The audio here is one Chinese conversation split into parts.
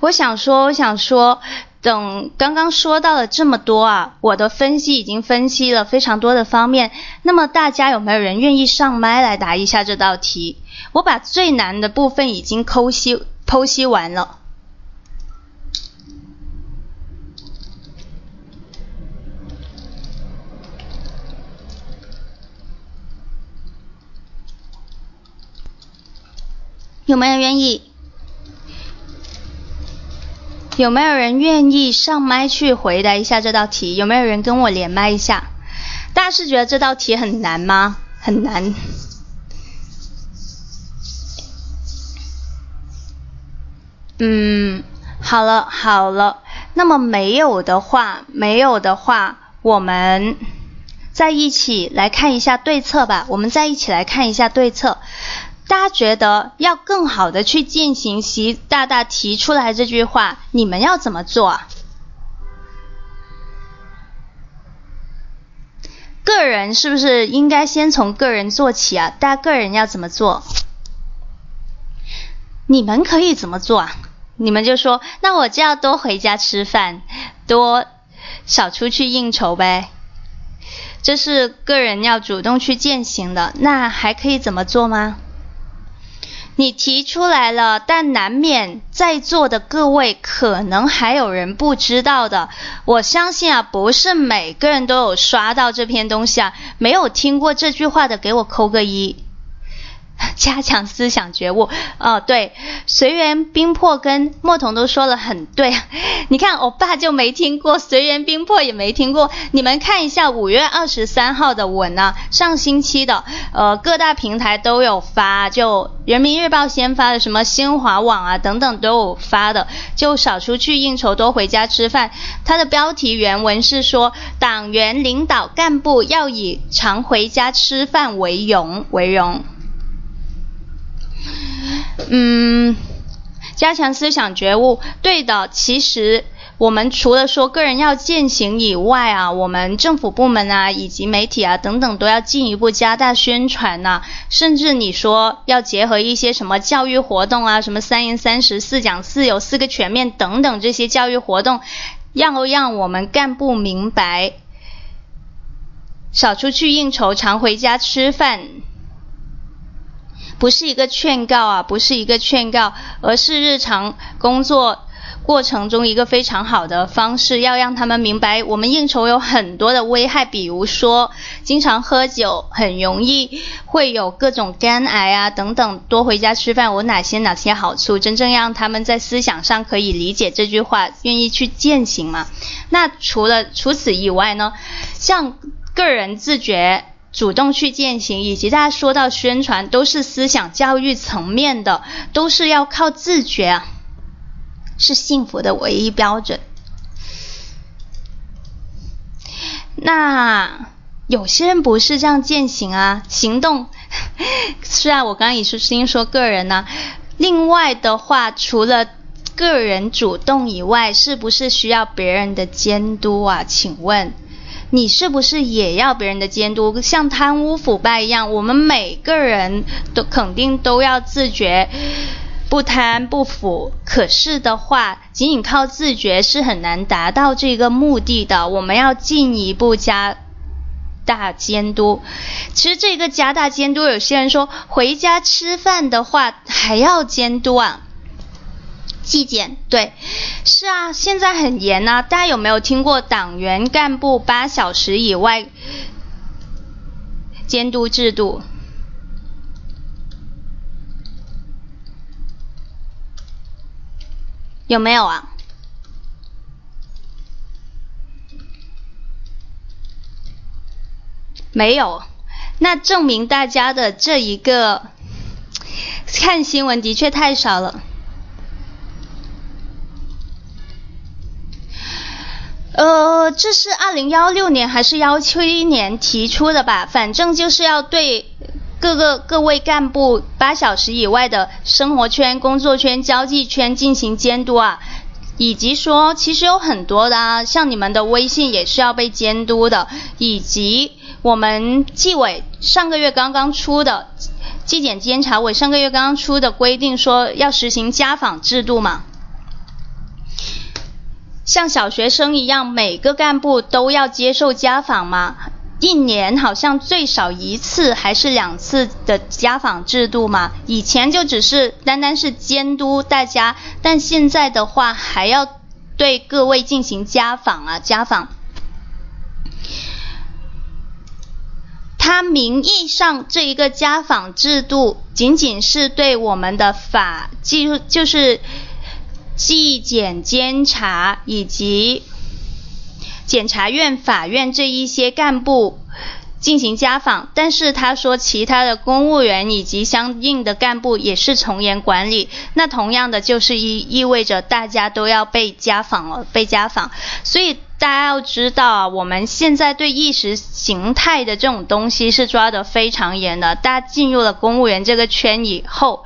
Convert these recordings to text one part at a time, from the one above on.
我想说，我想说，等刚刚说到了这么多啊，我的分析已经分析了非常多的方面。那么大家有没有人愿意上麦来答一下这道题？我把最难的部分已经剖析剖析完了。有没有愿意？有没有人愿意上麦去回答一下这道题？有没有人跟我连麦一下？大家是觉得这道题很难吗？很难。嗯，好了好了，那么没有的话，没有的话，我们再一起来看一下对策吧。我们再一起来看一下对策。大家觉得要更好的去践行习大大提出来这句话，你们要怎么做啊？个人是不是应该先从个人做起啊？大家个人要怎么做？你们可以怎么做啊？你们就说，那我就要多回家吃饭，多少出去应酬呗。这是个人要主动去践行的。那还可以怎么做吗？你提出来了，但难免在座的各位可能还有人不知道的。我相信啊，不是每个人都有刷到这篇东西啊，没有听过这句话的，给我扣个一。加强思想觉悟，哦，对，随缘冰魄跟莫童都说了很对。你看，我爸就没听过，随缘冰魄也没听过。你们看一下五月二十三号的文啊，上星期的，呃，各大平台都有发，就人民日报先发的，什么新华网啊等等都有发的，就少出去应酬，多回家吃饭。它的标题原文是说，党员领导干部要以常回家吃饭为荣为荣。嗯，加强思想觉悟，对的。其实我们除了说个人要践行以外啊，我们政府部门啊，以及媒体啊等等，都要进一步加大宣传呐。甚至你说要结合一些什么教育活动啊，什么三严三十四讲四有四个全面等等这些教育活动，要让我们干部明白，少出去应酬，常回家吃饭。不是一个劝告啊，不是一个劝告，而是日常工作过程中一个非常好的方式，要让他们明白，我们应酬有很多的危害，比如说经常喝酒很容易会有各种肝癌啊等等，多回家吃饭有哪些哪些好处，真正让他们在思想上可以理解这句话，愿意去践行嘛？那除了除此以外呢，像个人自觉。主动去践行，以及大家说到宣传，都是思想教育层面的，都是要靠自觉啊，是幸福的唯一标准。那有些人不是这样践行啊，行动是啊，我刚刚也是先说个人呢。另外的话，除了个人主动以外，是不是需要别人的监督啊？请问？你是不是也要别人的监督？像贪污腐败一样，我们每个人都肯定都要自觉不贪不腐。可是的话，仅仅靠自觉是很难达到这个目的的。我们要进一步加大监督。其实这个加大监督，有些人说回家吃饭的话还要监督啊。纪检对，是啊，现在很严呐。大家有没有听过党员干部八小时以外监督制度？有没有啊？没有，那证明大家的这一个看新闻的确太少了。呃，这是二零幺六年还是幺七年提出的吧？反正就是要对各个各位干部八小时以外的生活圈、工作圈、交际圈进行监督啊，以及说其实有很多的啊，像你们的微信也是要被监督的，以及我们纪委上个月刚刚出的纪检监察委上个月刚刚出的规定说要实行家访制度嘛。像小学生一样，每个干部都要接受家访吗？一年好像最少一次还是两次的家访制度嘛？以前就只是单单是监督大家，但现在的话还要对各位进行家访啊，家访。他名义上这一个家访制度，仅仅是对我们的法纪，就是纪检监察以及。检察院、法院这一些干部进行家访，但是他说其他的公务员以及相应的干部也是从严管理。那同样的就是意意味着大家都要被家访了，被家访。所以大家要知道啊，我们现在对意识形态的这种东西是抓得非常严的。大家进入了公务员这个圈以后，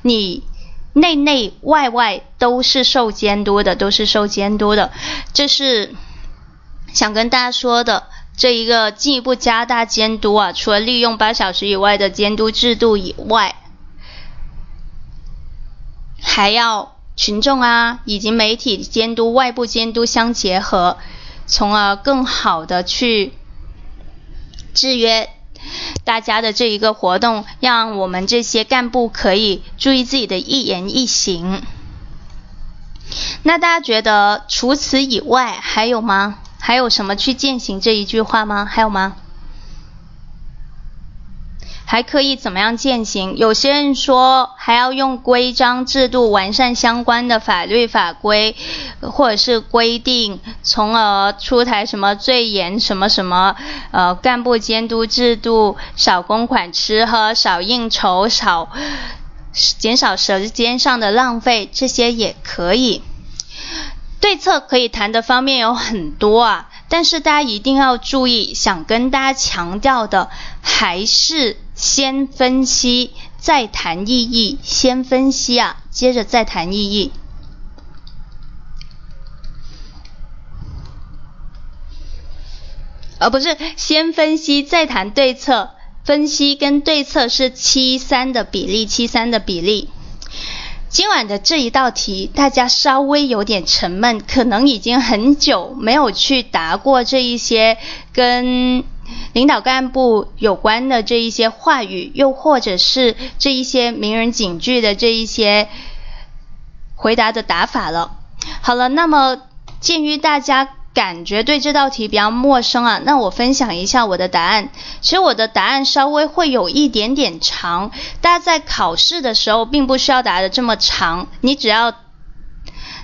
你内内外外都是受监督的，都是受监督的，这是。想跟大家说的这一个进一步加大监督啊，除了利用八小时以外的监督制度以外，还要群众啊以及媒体监督、外部监督相结合，从而更好的去制约大家的这一个活动，让我们这些干部可以注意自己的一言一行。那大家觉得除此以外还有吗？还有什么去践行这一句话吗？还有吗？还可以怎么样践行？有些人说还要用规章制度完善相关的法律法规，或者是规定，从而出台什么最严什么什么呃干部监督制度，少公款吃喝，少应酬，少减少时间上的浪费，这些也可以。对策可以谈的方面有很多啊，但是大家一定要注意，想跟大家强调的还是先分析再谈意义，先分析啊，接着再谈意义。而不是先分析再谈对策，分析跟对策是七三的比例，七三的比例。今晚的这一道题，大家稍微有点沉闷，可能已经很久没有去答过这一些跟领导干部有关的这一些话语，又或者是这一些名人警句的这一些回答的答法了。好了，那么鉴于大家。感觉对这道题比较陌生啊，那我分享一下我的答案。其实我的答案稍微会有一点点长，大家在考试的时候并不需要答的这么长，你只要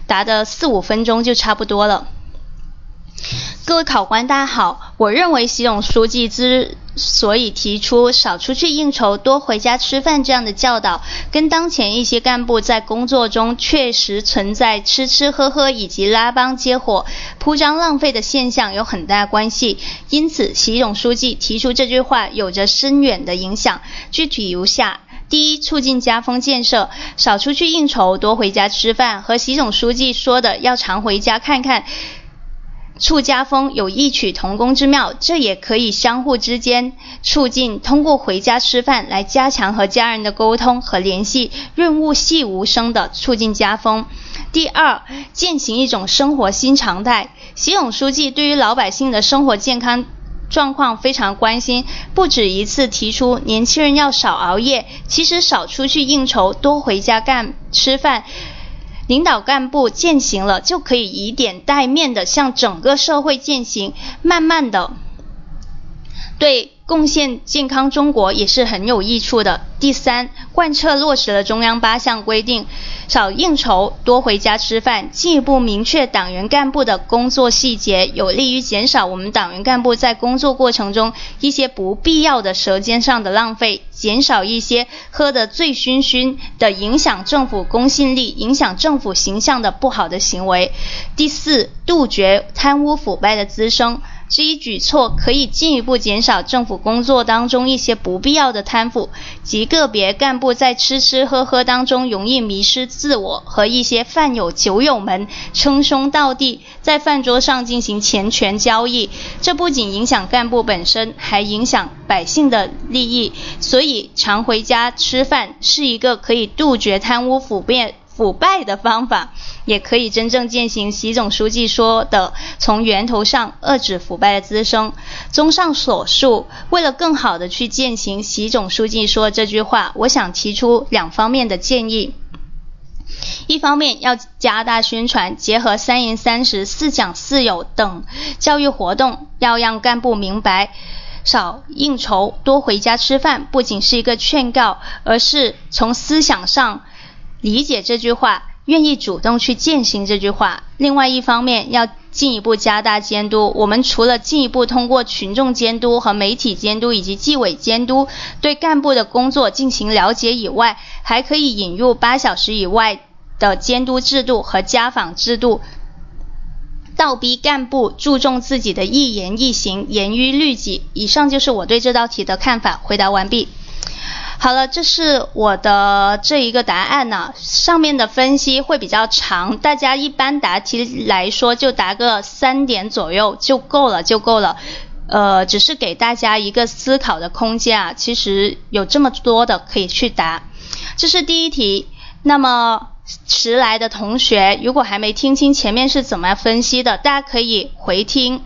答的四五分钟就差不多了。各位考官，大家好。我认为习总书记之所以提出少出去应酬、多回家吃饭这样的教导，跟当前一些干部在工作中确实存在吃吃喝喝以及拉帮结伙、铺张浪费的现象有很大关系。因此，习总书记提出这句话有着深远的影响。具体如下：第一，促进家风建设，少出去应酬、多回家吃饭，和习总书记说的要常回家看看。促家风有异曲同工之妙，这也可以相互之间促进，通过回家吃饭来加强和家人的沟通和联系，润物细无声的促进家风。第二，践行一种生活新常态。习总书记对于老百姓的生活健康状况非常关心，不止一次提出年轻人要少熬夜，其实少出去应酬，多回家干吃饭。领导干部践行了，就可以以点带面的向整个社会践行，慢慢的对贡献健康中国也是很有益处的。第三，贯彻落实了中央八项规定，少应酬，多回家吃饭，进一步明确党员干部的工作细节，有利于减少我们党员干部在工作过程中一些不必要的舌尖上的浪费，减少一些喝得醉醺醺的影响政府公信力、影响政府形象的不好的行为。第四，杜绝贪污腐败的滋生。这一举措可以进一步减少政府工作当中一些不必要的贪腐及个别干部在吃吃喝喝当中容易迷失自我和一些饭友酒友们称兄道弟在饭桌上进行钱权交易，这不仅影响干部本身，还影响百姓的利益。所以常回家吃饭是一个可以杜绝贪污腐败。腐败的方法，也可以真正践行习总书记说的从源头上遏制腐败的滋生。综上所述，为了更好的去践行习总书记说这句话，我想提出两方面的建议。一方面要加大宣传，结合三严三实、四讲四有等教育活动，要让干部明白，少应酬，多回家吃饭，不仅是一个劝告，而是从思想上理解这句话，愿意主动去践行这句话。另外一方面要进一步加大监督，我们除了进一步通过群众监督和媒体监督以及纪委监督对干部的工作进行了解以外，还可以引入八小时以外。的监督制度和家访制度，倒逼干部注重自己的一言一行，严于律己。以上就是我对这道题的看法。回答完毕。好了，这是我的这一个答案呢。上面的分析会比较长，大家一般答题来说就答个三点左右就够了，就够了。呃，只是给大家一个思考的空间啊。其实有这么多的可以去答。这是第一题。那么。迟来的同学，如果还没听清前面是怎么分析的，大家可以回听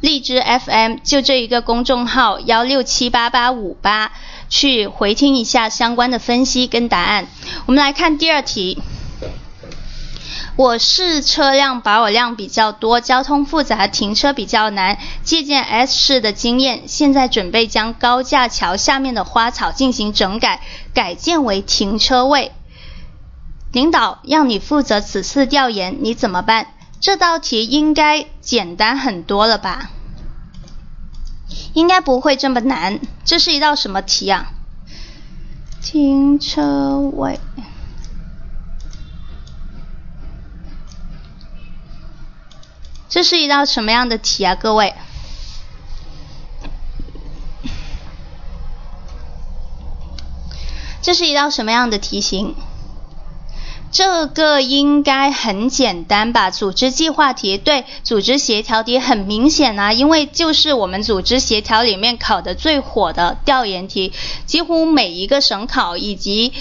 荔枝 FM 就这一个公众号幺六七八八五八去回听一下相关的分析跟答案。我们来看第二题，我市车辆保有量比较多，交通复杂，停车比较难。借鉴 S 市的经验，现在准备将高架桥下面的花草进行整改，改建为停车位。领导让你负责此次调研，你怎么办？这道题应该简单很多了吧？应该不会这么难。这是一道什么题啊？停车位。这是一道什么样的题啊，各位？这是一道什么样的题型？这个应该很简单吧？组织计划题对，组织协调题很明显啊，因为就是我们组织协调里面考的最火的调研题，几乎每一个省考以及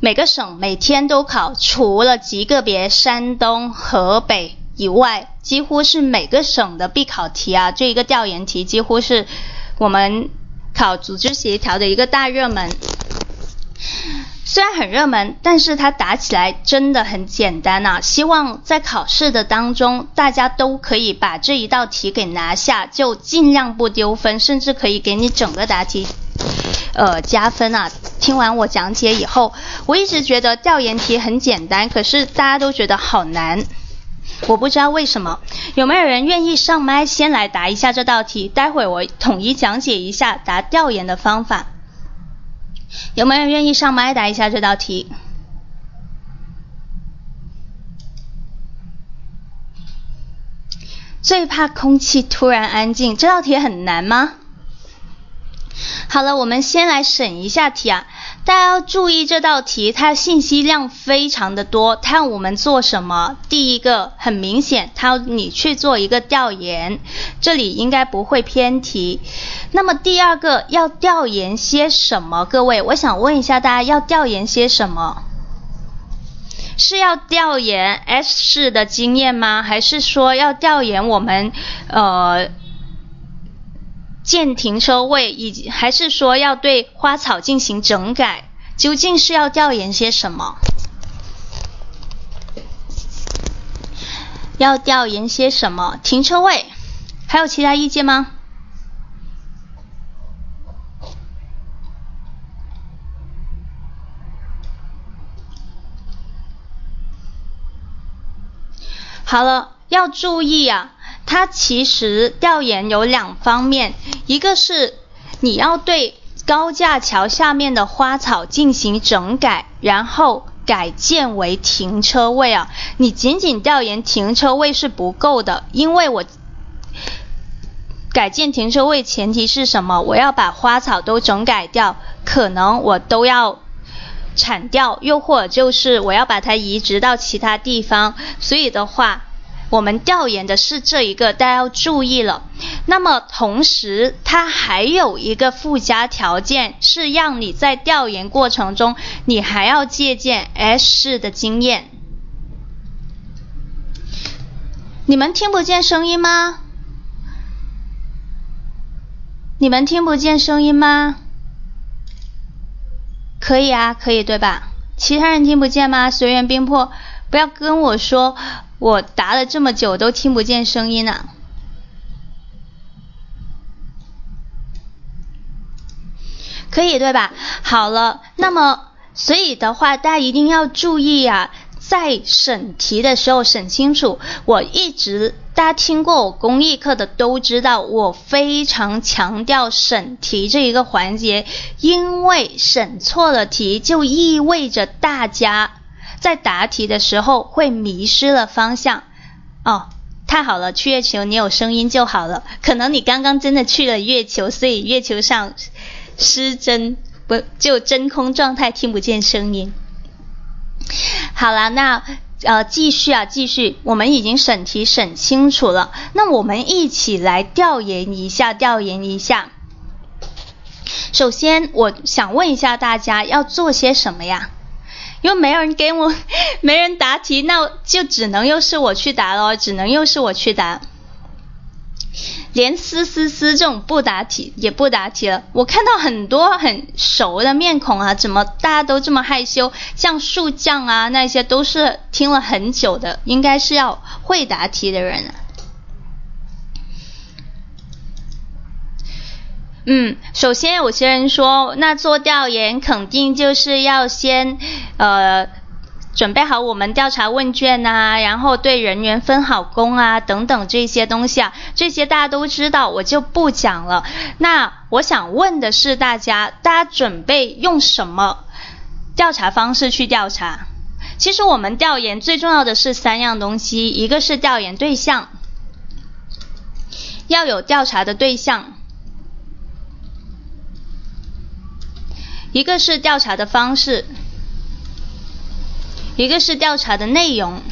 每个省每天都考，除了极个别山东、河北以外，几乎是每个省的必考题啊。这一个调研题几乎是我们考组织协调的一个大热门。虽然很热门，但是它答起来真的很简单呐。希望在考试的当中，大家都可以把这一道题给拿下，就尽量不丢分，甚至可以给你整个答题，呃加分啊。听完我讲解以后，我一直觉得调研题很简单，可是大家都觉得好难，我不知道为什么。有没有人愿意上麦先来答一下这道题？待会我统一讲解一下答调研的方法。有没有人愿意上麦答一下这道题？最怕空气突然安静，这道题很难吗？好了，我们先来审一下题啊。大家要注意这道题，它信息量非常的多。它让我们做什么？第一个很明显，它要你去做一个调研，这里应该不会偏题。那么第二个要调研些什么？各位，我想问一下大家，要调研些什么？是要调研 S 市的经验吗？还是说要调研我们呃？建停车位，以及还是说要对花草进行整改？究竟是要调研些什么？要调研些什么？停车位？还有其他意见吗？好了，要注意啊。它其实调研有两方面，一个是你要对高架桥下面的花草进行整改，然后改建为停车位啊。你仅仅调研停车位是不够的，因为我改建停车位前提是什么？我要把花草都整改掉，可能我都要铲掉，又或者就是我要把它移植到其他地方，所以的话。我们调研的是这一个，大家要注意了。那么同时，它还有一个附加条件，是让你在调研过程中，你还要借鉴 S 市的经验。你们听不见声音吗？你们听不见声音吗？可以啊，可以对吧？其他人听不见吗？随缘冰魄，不要跟我说。我答了这么久都听不见声音呢，可以对吧？好了，那么所以的话，大家一定要注意啊，在审题的时候审清楚。我一直大家听过我公益课的都知道，我非常强调审题这一个环节，因为审错了题就意味着大家。在答题的时候会迷失了方向，哦，太好了，去月球你有声音就好了。可能你刚刚真的去了月球，所以月球上失真不就真空状态，听不见声音。好了，那呃继续啊，继续，我们已经审题审清楚了，那我们一起来调研一下，调研一下。首先，我想问一下大家要做些什么呀？因为没人给我，没人答题，那就只能又是我去答喽，只能又是我去答。连思思思这种不答题也不答题了，我看到很多很熟的面孔啊，怎么大家都这么害羞？像树匠啊那些都是听了很久的，应该是要会答题的人。嗯，首先有些人说，那做调研肯定就是要先，呃，准备好我们调查问卷呐，然后对人员分好工啊，等等这些东西啊，这些大家都知道，我就不讲了。那我想问的是，大家，大家准备用什么调查方式去调查？其实我们调研最重要的是三样东西，一个是调研对象，要有调查的对象。一个是调查的方式，一个是调查的内容。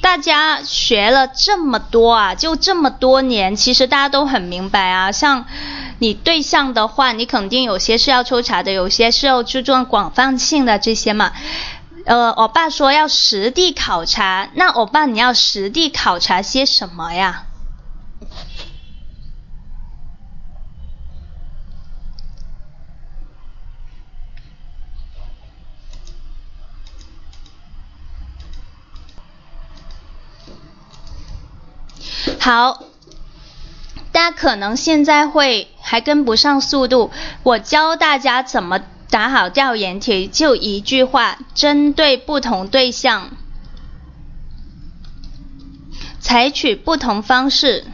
大家学了这么多啊，就这么多年，其实大家都很明白啊。像你对象的话，你肯定有些是要抽查的，有些是要注重广泛性的这些嘛。呃，我爸说要实地考察，那我爸你要实地考察些什么呀？好，大家可能现在会还跟不上速度，我教大家怎么打好调研题，就一句话：针对不同对象，采取不同方式，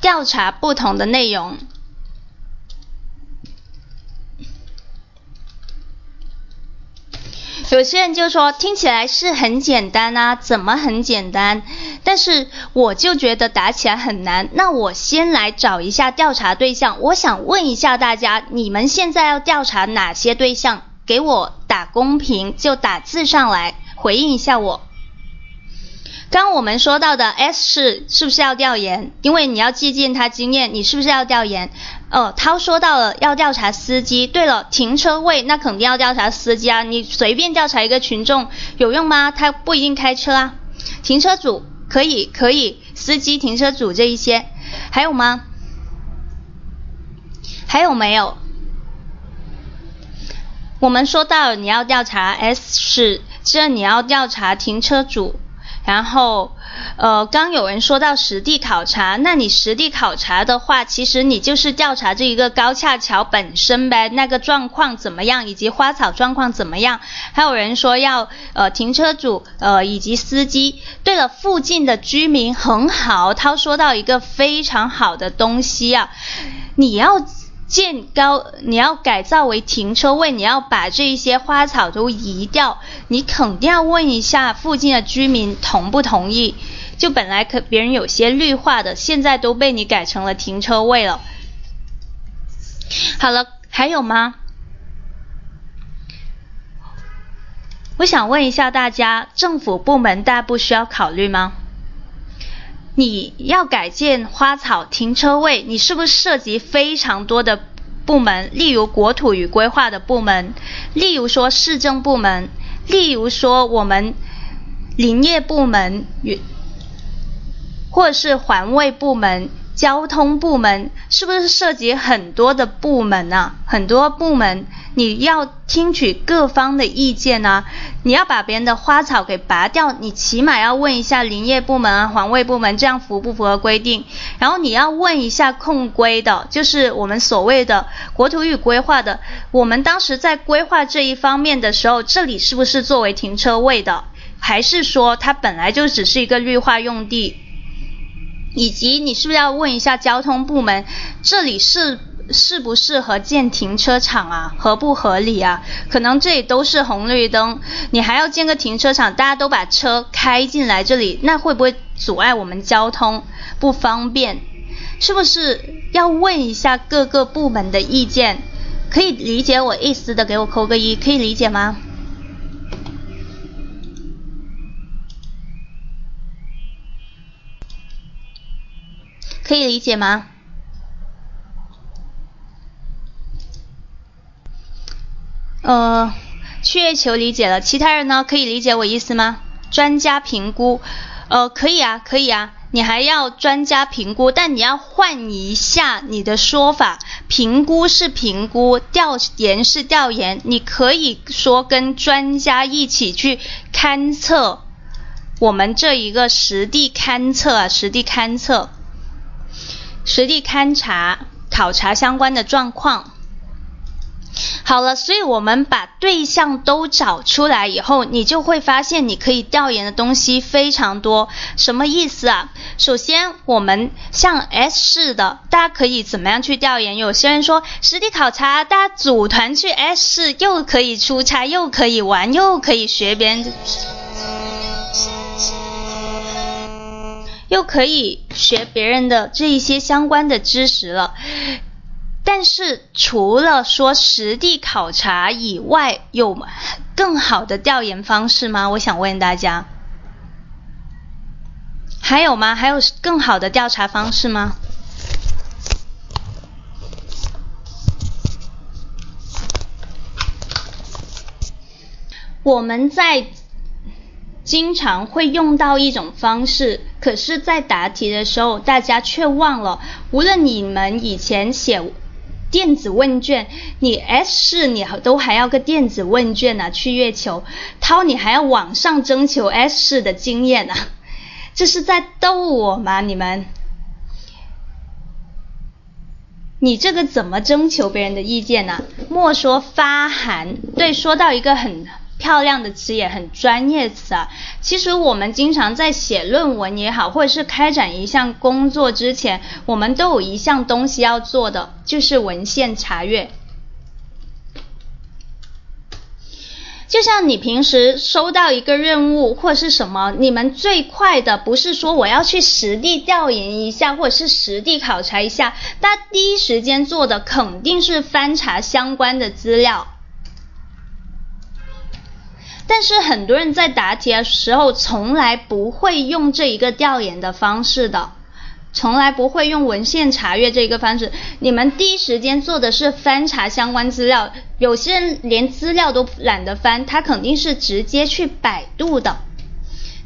调查不同的内容。有些人就说听起来是很简单啊，怎么很简单？但是我就觉得打起来很难。那我先来找一下调查对象。我想问一下大家，你们现在要调查哪些对象？给我打公屏，就打字上来回应一下我。刚我们说到的 S 是是不是要调研？因为你要借鉴他经验，你是不是要调研？哦，他说到了要调查司机。对了，停车位那肯定要调查司机啊。你随便调查一个群众有用吗？他不一定开车啊。停车主可以可以，司机、停车主这一些还有吗？还有没有？我们说到你要调查 S 是，这你要调查停车主。然后，呃，刚有人说到实地考察，那你实地考察的话，其实你就是调查这一个高架桥本身呗，那个状况怎么样，以及花草状况怎么样。还有人说要呃停车主呃以及司机。对了，附近的居民很好，他说到一个非常好的东西啊，你要。建高，你要改造为停车位，你要把这一些花草都移掉，你肯定要问一下附近的居民同不同意。就本来可别人有些绿化的，现在都被你改成了停车位了。好了，还有吗？我想问一下大家，政府部门大家不需要考虑吗？你要改建花草停车位，你是不是涉及非常多的部门？例如国土与规划的部门，例如说市政部门，例如说我们林业部门与或者是环卫部门。交通部门是不是涉及很多的部门啊？很多部门你要听取各方的意见啊。你要把别人的花草给拔掉，你起码要问一下林业部门啊、环卫部门，这样符不符合规定？然后你要问一下控规的，就是我们所谓的国土与规划的。我们当时在规划这一方面的时候，这里是不是作为停车位的？还是说它本来就只是一个绿化用地？以及你是不是要问一下交通部门，这里是适不适合建停车场啊？合不合理啊？可能这里都是红绿灯，你还要建个停车场，大家都把车开进来这里，那会不会阻碍我们交通不方便？是不是要问一下各个部门的意见？可以理解我意思的，给我扣个一，可以理解吗？可以理解吗？呃，去月球理解了，其他人呢？可以理解我意思吗？专家评估，呃，可以啊，可以啊，你还要专家评估，但你要换一下你的说法，评估是评估，调研是调研，你可以说跟专家一起去勘测，我们这一个实地勘测啊，实地勘测。实地勘察、考察相关的状况。好了，所以我们把对象都找出来以后，你就会发现你可以调研的东西非常多。什么意思啊？首先，我们像 S 市的，大家可以怎么样去调研？有些人说实地考察，大家组团去 S 市，又可以出差，又可以玩，又可以学别人。又可以学别人的这一些相关的知识了，但是除了说实地考察以外，有更好的调研方式吗？我想问大家，还有吗？还有更好的调查方式吗？我们在。经常会用到一种方式，可是，在答题的时候，大家却忘了。无论你们以前写电子问卷，你 S 市你都还要个电子问卷呢，去月球，涛你还要网上征求 S 市的经验呢，这是在逗我吗？你们，你这个怎么征求别人的意见呢？莫说发函，对，说到一个很。漂亮的词也很专业词啊。其实我们经常在写论文也好，或者是开展一项工作之前，我们都有一项东西要做的，就是文献查阅。就像你平时收到一个任务或者是什么，你们最快的不是说我要去实地调研一下，或者是实地考察一下，大家第一时间做的肯定是翻查相关的资料。但是很多人在答题的时候，从来不会用这一个调研的方式的，从来不会用文献查阅这一个方式。你们第一时间做的是翻查相关资料，有些人连资料都懒得翻，他肯定是直接去百度的，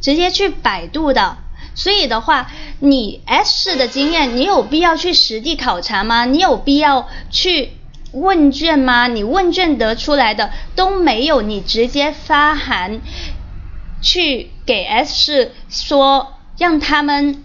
直接去百度的。所以的话，你 S 市的经验，你有必要去实地考察吗？你有必要去？问卷吗？你问卷得出来的都没有，你直接发函去给 S 市说，让他们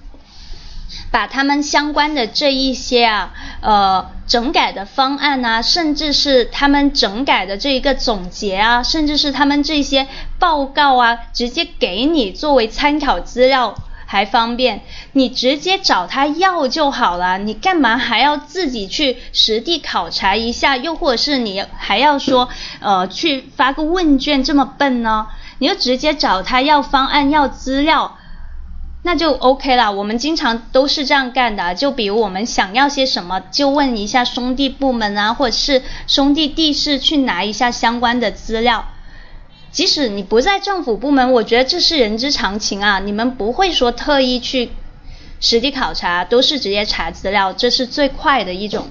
把他们相关的这一些啊，呃，整改的方案啊，甚至是他们整改的这一个总结啊，甚至是他们这些报告啊，直接给你作为参考资料。还方便，你直接找他要就好了，你干嘛还要自己去实地考察一下？又或者是你还要说，呃，去发个问卷这么笨呢？你就直接找他要方案、要资料，那就 OK 了。我们经常都是这样干的，就比如我们想要些什么，就问一下兄弟部门啊，或者是兄弟地市去拿一下相关的资料。即使你不在政府部门，我觉得这是人之常情啊。你们不会说特意去实地考察，都是直接查资料，这是最快的一种。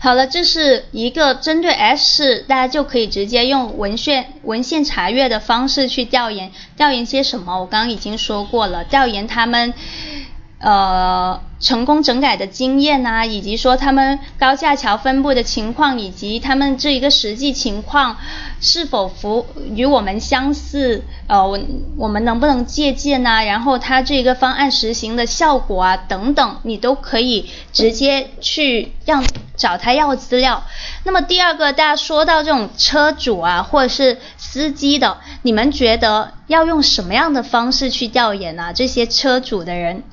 好了，这是一个针对 S 市，大家就可以直接用文献文献查阅的方式去调研，调研些什么？我刚刚已经说过了，调研他们。呃，成功整改的经验啊，以及说他们高架桥分布的情况，以及他们这一个实际情况是否符与我们相似，呃，我我们能不能借鉴呢？然后他这一个方案实行的效果啊等等，你都可以直接去让找他要资料。那么第二个，大家说到这种车主啊，或者是司机的，你们觉得要用什么样的方式去调研呢？这些车主的人？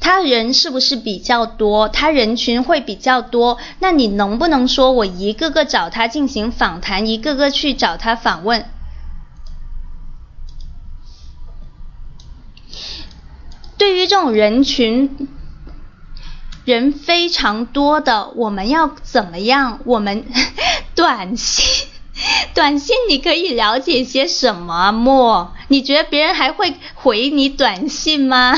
他人是不是比较多？他人群会比较多，那你能不能说我一个个找他进行访谈，一个个去找他访问？对于这种人群人非常多的，我们要怎么样？我们 短信，短信你可以了解些什么？莫，你觉得别人还会回你短信吗？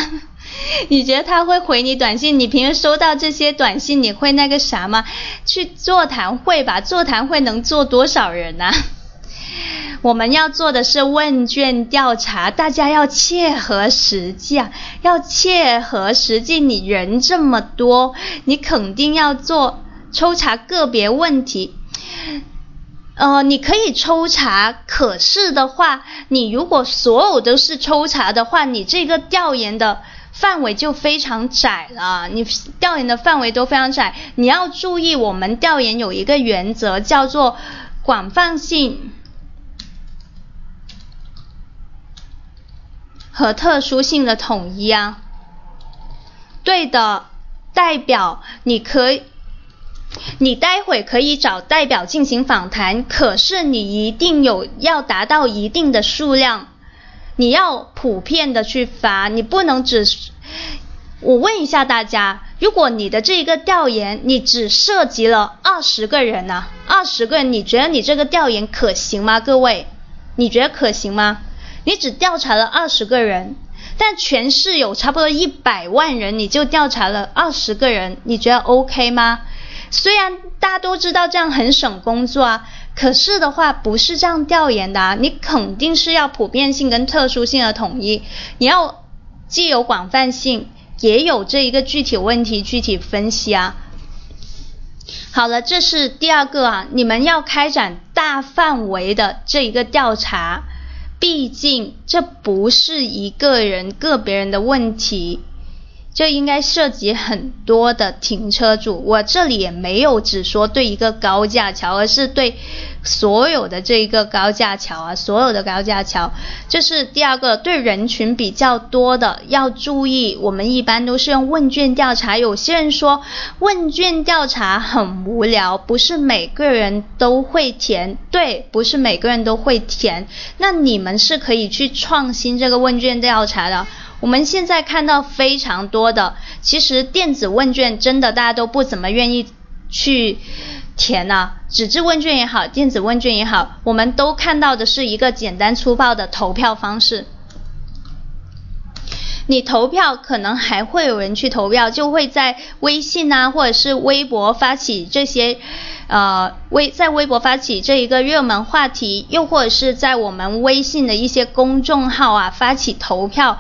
你觉得他会回你短信？你平时收到这些短信，你会那个啥吗？去座谈会吧，座谈会能坐多少人呢？我们要做的是问卷调查，大家要切合实际啊，要切合实际。你人这么多，你肯定要做抽查个别问题。呃，你可以抽查，可是的话，你如果所有都是抽查的话，你这个调研的。范围就非常窄了，你调研的范围都非常窄。你要注意，我们调研有一个原则，叫做广泛性和特殊性的统一啊。对的，代表你可以，你待会可以找代表进行访谈，可是你一定有要达到一定的数量。你要普遍的去发，你不能只。我问一下大家，如果你的这一个调研你只涉及了二十个人呢？二十个人，你觉得你这个调研可行吗？各位，你觉得可行吗？你只调查了二十个人，但全市有差不多一百万人，你就调查了二十个人，你觉得 OK 吗？虽然大家都知道这样很省工作啊。可是的话，不是这样调研的啊！你肯定是要普遍性跟特殊性的统一，你要既有广泛性，也有这一个具体问题具体分析啊。好了，这是第二个啊，你们要开展大范围的这一个调查，毕竟这不是一个人个别人的问题。这应该涉及很多的停车主，我这里也没有只说对一个高架桥，而是对所有的这一个高架桥啊，所有的高架桥。这是第二个，对人群比较多的要注意。我们一般都是用问卷调查，有些人说问卷调查很无聊，不是每个人都会填。对，不是每个人都会填。那你们是可以去创新这个问卷调查的。我们现在看到非常多的，其实电子问卷真的大家都不怎么愿意去填呐，纸质问卷也好，电子问卷也好，我们都看到的是一个简单粗暴的投票方式。你投票可能还会有人去投票，就会在微信啊或者是微博发起这些，呃微在微博发起这一个热门话题，又或者是在我们微信的一些公众号啊发起投票。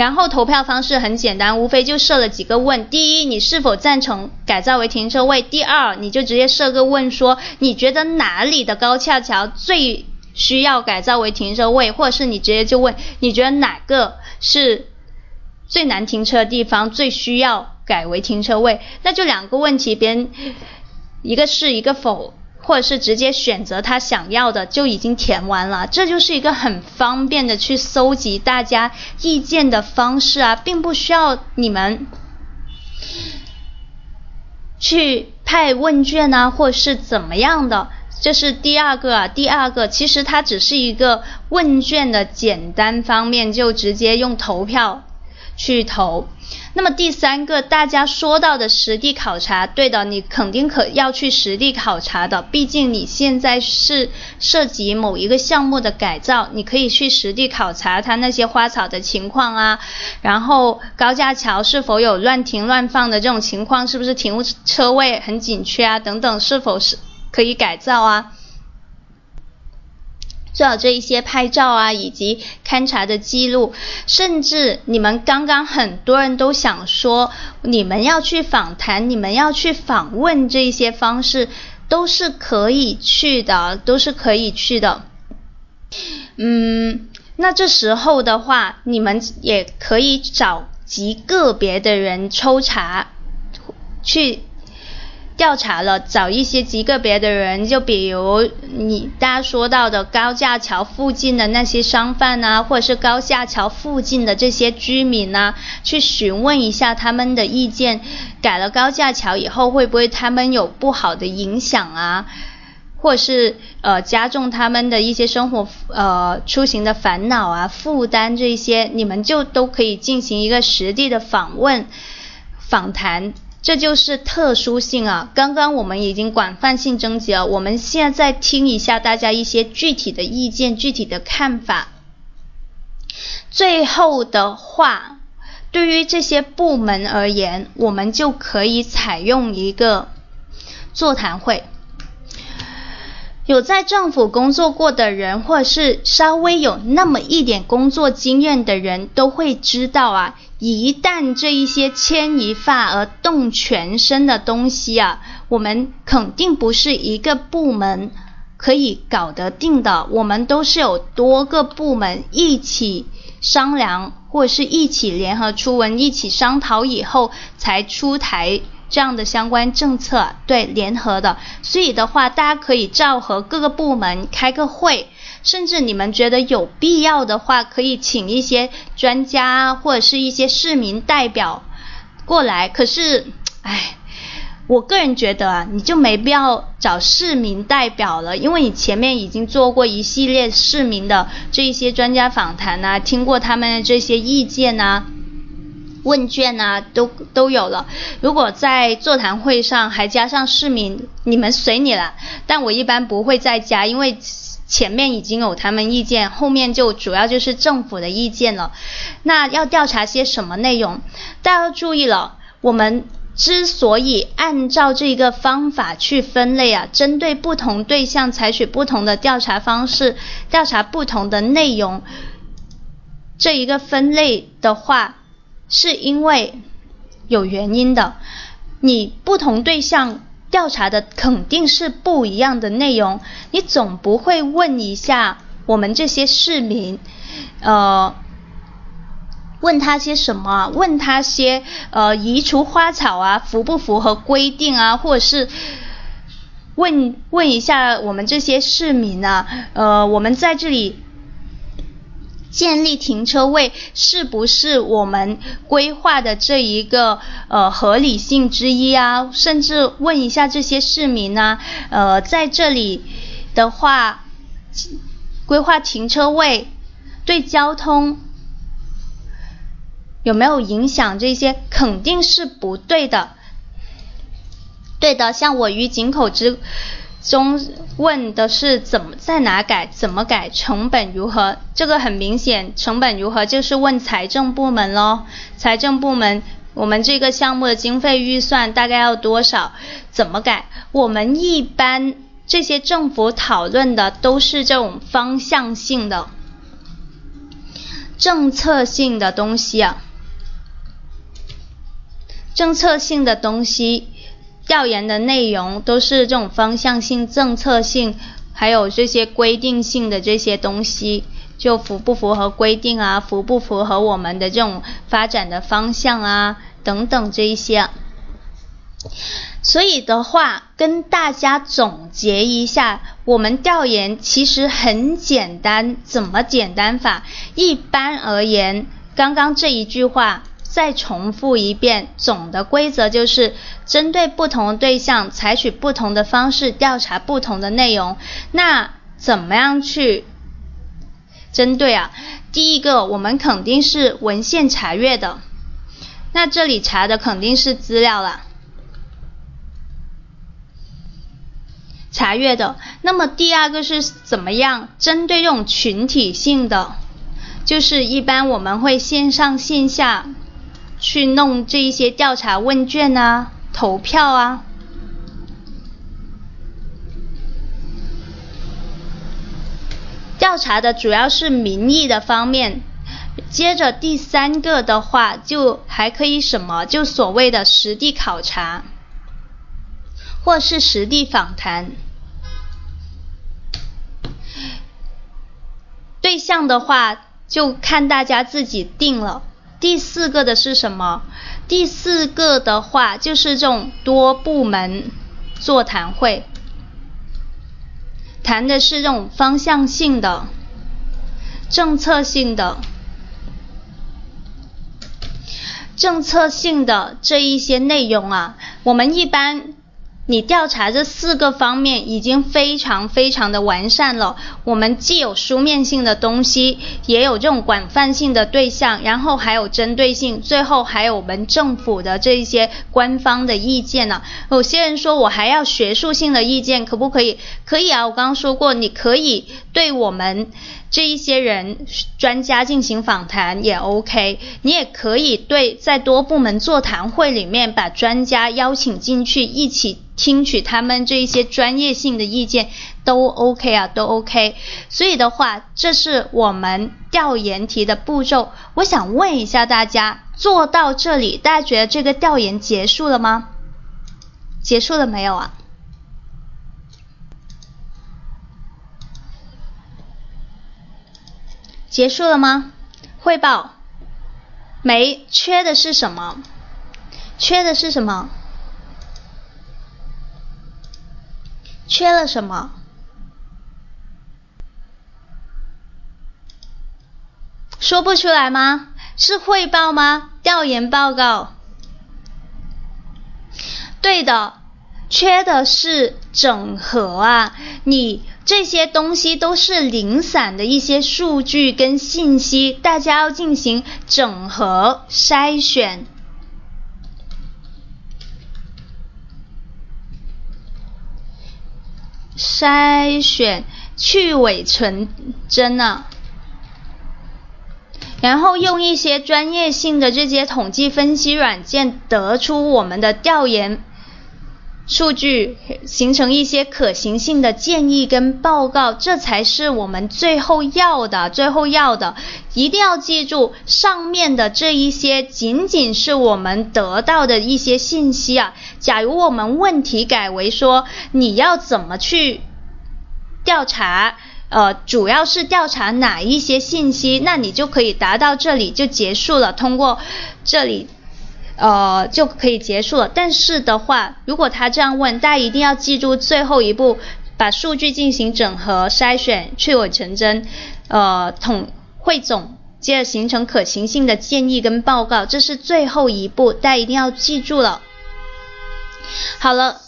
然后投票方式很简单，无非就设了几个问：第一，你是否赞成改造为停车位？第二，你就直接设个问说，你觉得哪里的高架桥最需要改造为停车位？或者是你直接就问，你觉得哪个是最难停车的地方，最需要改为停车位？那就两个问题，别人一个是一个否。或者是直接选择他想要的就已经填完了，这就是一个很方便的去搜集大家意见的方式啊，并不需要你们去派问卷啊，或是怎么样的。这是第二个啊，第二个其实它只是一个问卷的简单方面，就直接用投票。去投。那么第三个，大家说到的实地考察，对的，你肯定可要去实地考察的，毕竟你现在是涉及某一个项目的改造，你可以去实地考察它那些花草的情况啊，然后高架桥是否有乱停乱放的这种情况，是不是停车位很紧缺啊，等等，是否是可以改造啊？做好这一些拍照啊，以及勘察的记录，甚至你们刚刚很多人都想说，你们要去访谈，你们要去访问这些方式，都是可以去的，都是可以去的。嗯，那这时候的话，你们也可以找极个别的人抽查去。调查了，找一些极个别的人，就比如你大家说到的高架桥附近的那些商贩啊，或者是高架桥附近的这些居民啊，去询问一下他们的意见。改了高架桥以后，会不会他们有不好的影响啊？或是呃加重他们的一些生活呃出行的烦恼啊、负担这些，你们就都可以进行一个实地的访问、访谈。这就是特殊性啊！刚刚我们已经广泛性征集了，我们现在听一下大家一些具体的意见、具体的看法。最后的话，对于这些部门而言，我们就可以采用一个座谈会。有在政府工作过的人，或是稍微有那么一点工作经验的人，都会知道啊。一旦这一些牵一发而动全身的东西啊，我们肯定不是一个部门可以搞得定的。我们都是有多个部门一起商量，或者是一起联合出文，一起商讨以后才出台这样的相关政策。对，联合的。所以的话，大家可以召和各个部门开个会。甚至你们觉得有必要的话，可以请一些专家或者是一些市民代表过来。可是，唉，我个人觉得啊，你就没必要找市民代表了，因为你前面已经做过一系列市民的这一些专家访谈呐，听过他们这些意见呐、问卷呐，都都有了。如果在座谈会上还加上市民，你们随你了。但我一般不会再加，因为。前面已经有他们意见，后面就主要就是政府的意见了。那要调查些什么内容？大家要注意了，我们之所以按照这个方法去分类啊，针对不同对象采取不同的调查方式，调查不同的内容，这一个分类的话，是因为有原因的。你不同对象。调查的肯定是不一样的内容，你总不会问一下我们这些市民，呃，问他些什么？问他些呃移除花草啊，符不符合规定啊？或者是问问一下我们这些市民啊，呃，我们在这里。建立停车位是不是我们规划的这一个呃合理性之一啊？甚至问一下这些市民呢，呃，在这里的话，规划停车位对交通有没有影响？这些肯定是不对的。对的，像我于井口之。中问的是怎么在哪改，怎么改，成本如何？这个很明显，成本如何就是问财政部门喽。财政部门，我们这个项目的经费预算大概要多少？怎么改？我们一般这些政府讨论的都是这种方向性的、政策性的东西啊，政策性的东西。调研的内容都是这种方向性、政策性，还有这些规定性的这些东西，就符不符合规定啊？符不符合我们的这种发展的方向啊？等等这一些。所以的话，跟大家总结一下，我们调研其实很简单，怎么简单法？一般而言，刚刚这一句话。再重复一遍总的规则就是针对不同的对象采取不同的方式调查不同的内容。那怎么样去针对啊？第一个我们肯定是文献查阅的。那这里查的肯定是资料了查阅的。那么第二个是怎么样？针对这种群体性的就是一般我们会线上线下去弄这一些调查问卷啊投票啊。调查的主要是民意的方面接着第三个的话就还可以什么？就所谓的实地考察或是实地访谈。对象的话就看大家自己定了。第四个的是什么？第四个的话就是这种多部门座谈会。谈的是这种方向性的政策性的政策性的这一些内容啊我们一般你调查这四个方面已经非常非常的完善了我们既有书面性的东西也有这种广泛性的对象然后还有针对性最后还有我们政府的这一些官方的意见呢。有些人说我还要学术性的意见可不可以？可以啊我刚刚说过你可以对我们这一些人专家进行访谈也 ok 你也可以对在多部门座谈会里面把专家邀请进去一起听取他们这一些专业性的意见都 ok 啊都 ok 所以的话这是我们调研题的步骤。我想问一下大家做到这里大家觉得这个调研结束了吗？结束了没有啊？结束了吗？汇报。没。缺的是什么？缺的是什么？缺了什么？说不出来吗？是汇报吗？调研报告。对的。缺的是整合啊。你这些东西都是零散的一些数据跟信息大家要进行整合筛选。筛选去伪存真呢然后用一些专业性的这些统计分析软件得出我们的调研数据形成一些可行性的建议跟报告这才是我们最后要的最后要的。一定要记住上面的这一些仅仅是我们得到的一些信息啊。假如我们问题改为说你要怎么去调查呃主要是调查哪一些信息那你就可以达到这里就结束了。通过这里呃就可以结束了。但是的话如果他这样问大家一定要记住最后一步把数据进行整合筛选去伪成真呃统汇总接着形成可行性的建议跟报告这是最后一步大家一定要记住了。好了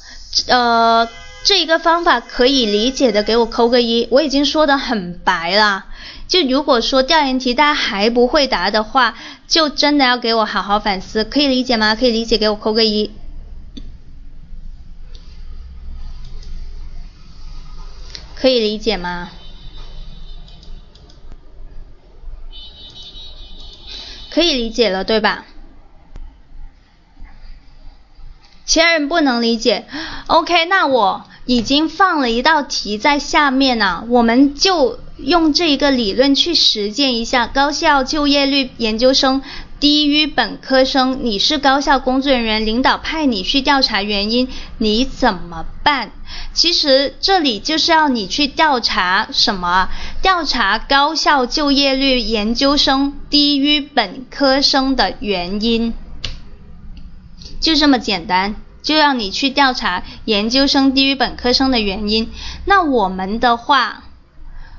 呃这一个方法可以理解的给我扣个一，我已经说的很白了，就如果说调研题大家还不会答的话，就真的要给我好好反思，可以理解吗？可以理解，给我扣个一。可以理解吗？可以理解了，对吧？其他人不能理解，ok，那我。已经放了一道题在下面呢我们就用这一个理论去实践一下高校就业率研究生低于本科生你是高校工作人员领导派你去调查原因你怎么办？其实这里就是要你去调查什么？调查高校就业率研究生低于本科生的原因。就这么简单。就要你去调查研究生低于本科生的原因。那我们的话，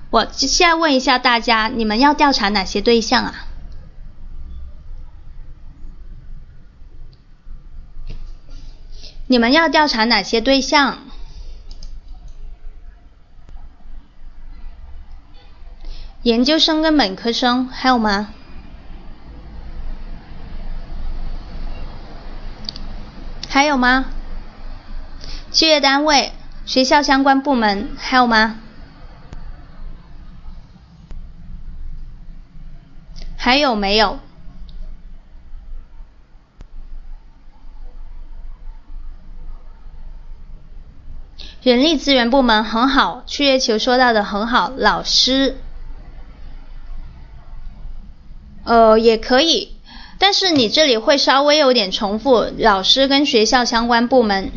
我现在问一下大家，你们要调查哪些对象啊？你们要调查哪些对象？研究生跟本科生还有吗？还有吗？就业单位、学校相关部门还有吗？还有没有？人力资源部门很好，去月球说到的很好，老师，呃，也可以，但是你这里会稍微有点重复，老师跟学校相关部门。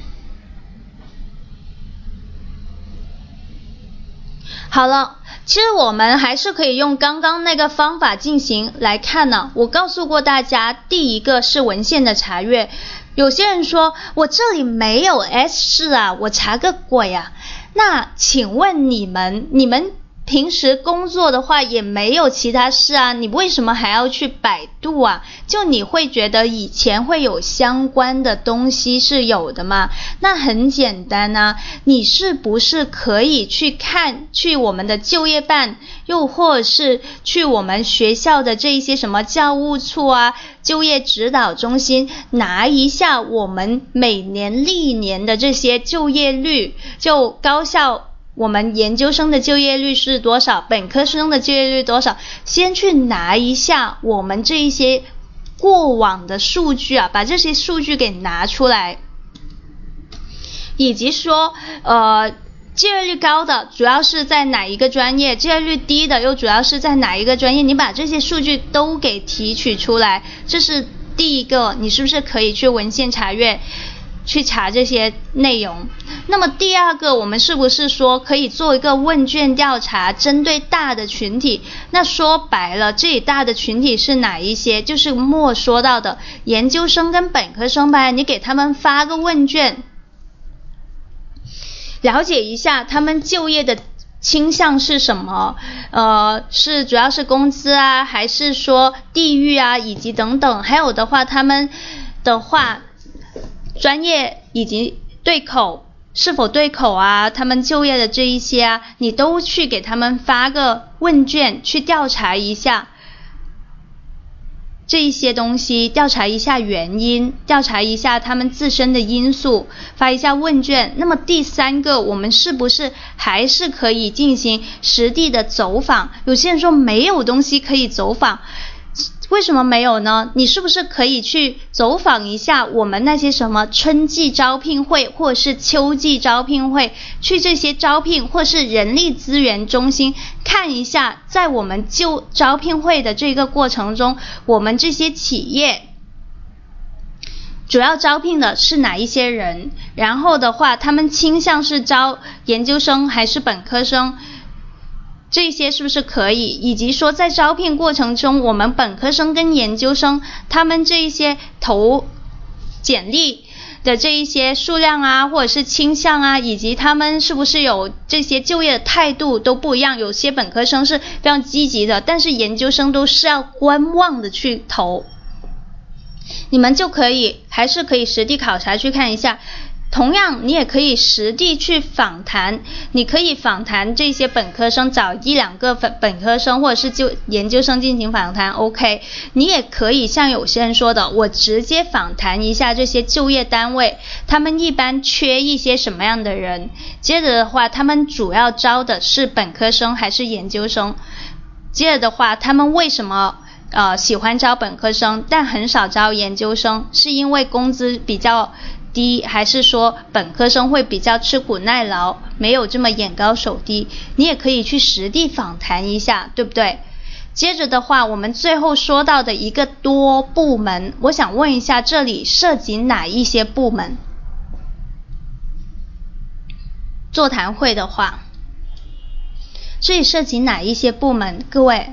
好了，其实我们还是可以用刚刚那个方法进行来看呢。我告诉过大家，第一个是文献的查阅。有些人说我这里没有 S 式啊，我查个鬼啊！那请问你们，你们？平时工作的话也没有其他事啊，你为什么还要去百度啊？就你会觉得以前会有相关的东西是有的吗？那很简单啊，你是不是可以去看去我们的就业办，又或是去我们学校的这一些什么教务处啊、就业指导中心拿一下我们每年历年的这些就业率，就高校。我们研究生的就业率是多少？本科生的就业率多少？先去拿一下我们这一些过往的数据啊，把这些数据给拿出来，以及说，呃，就业率高的主要是在哪一个专业？就业率低的又主要是在哪一个专业？你把这些数据都给提取出来，这是第一个，你是不是可以去文献查阅？去查这些内容。那么第二个，我们是不是说可以做一个问卷调查，针对大的群体？那说白了，这里大的群体是哪一些？就是莫说到的研究生跟本科生呗，你给他们发个问卷，了解一下他们就业的倾向是什么？呃，是主要是工资啊，还是说地域啊，以及等等？还有的话，他们的话。专业以及对口是否对口啊？他们就业的这一些啊，你都去给他们发个问卷，去调查一下这一些东西，调查一下原因，调查一下他们自身的因素，发一下问卷。那么第三个，我们是不是还是可以进行实地的走访？有些人说没有东西可以走访。为什么没有呢？你是不是可以去走访一下我们那些什么春季招聘会，或者是秋季招聘会，去这些招聘或是人力资源中心看一下，在我们就招聘会的这个过程中，我们这些企业主要招聘的是哪一些人？然后的话，他们倾向是招研究生还是本科生？这些是不是可以？以及说在招聘过程中，我们本科生跟研究生他们这一些投简历的这一些数量啊，或者是倾向啊，以及他们是不是有这些就业的态度都不一样。有些本科生是非常积极的，但是研究生都是要观望的去投。你们就可以还是可以实地考察去看一下。同样，你也可以实地去访谈，你可以访谈这些本科生，找一两个本本科生或者是就研究生进行访谈，OK。你也可以像有些人说的，我直接访谈一下这些就业单位，他们一般缺一些什么样的人？接着的话，他们主要招的是本科生还是研究生？接着的话，他们为什么呃喜欢招本科生，但很少招研究生？是因为工资比较？低还是说本科生会比较吃苦耐劳，没有这么眼高手低？你也可以去实地访谈一下，对不对？接着的话，我们最后说到的一个多部门，我想问一下，这里涉及哪一些部门？座谈会的话，这里涉及哪一些部门？各位？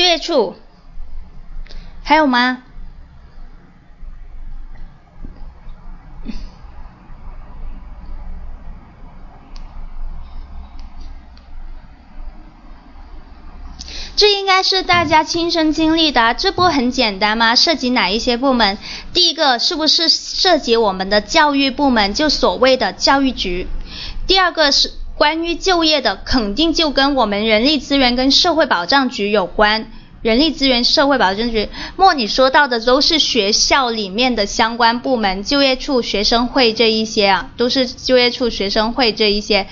就业处还有吗？这应该是大家亲身经历的，这不很简单吗？涉及哪一些部门？第一个是不是涉及我们的教育部门，就所谓的教育局？第二个是关于就业的，肯定就跟我们人力资源跟社会保障局有关。人力资源社会保障局，莫你说到的都是学校里面的相关部门，就业处、学生会这一些啊，都是就业处、学生会这一些。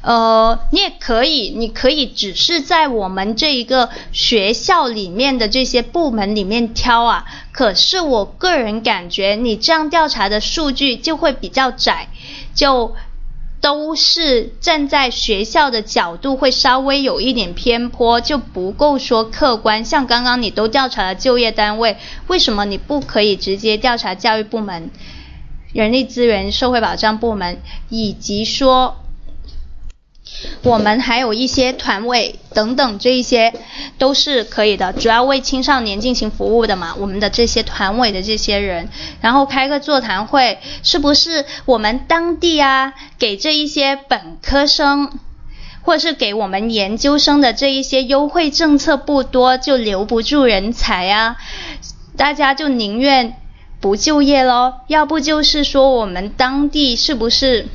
呃，你也可以，你可以只是在我们这一个学校里面的这些部门里面挑啊。可是我个人感觉，你这样调查的数据就会比较窄，就。都是站在学校的角度，会稍微有一点偏颇，就不够说客观。像刚刚你都调查了就业单位，为什么你不可以直接调查教育部门、人力资源社会保障部门，以及说？我们还有一些团委等等，这一些都是可以的，主要为青少年进行服务的嘛。我们的这些团委的这些人，然后开个座谈会，是不是我们当地啊，给这一些本科生，或是给我们研究生的这一些优惠政策不多，就留不住人才啊？大家就宁愿不就业咯，要不就是说我们当地是不是？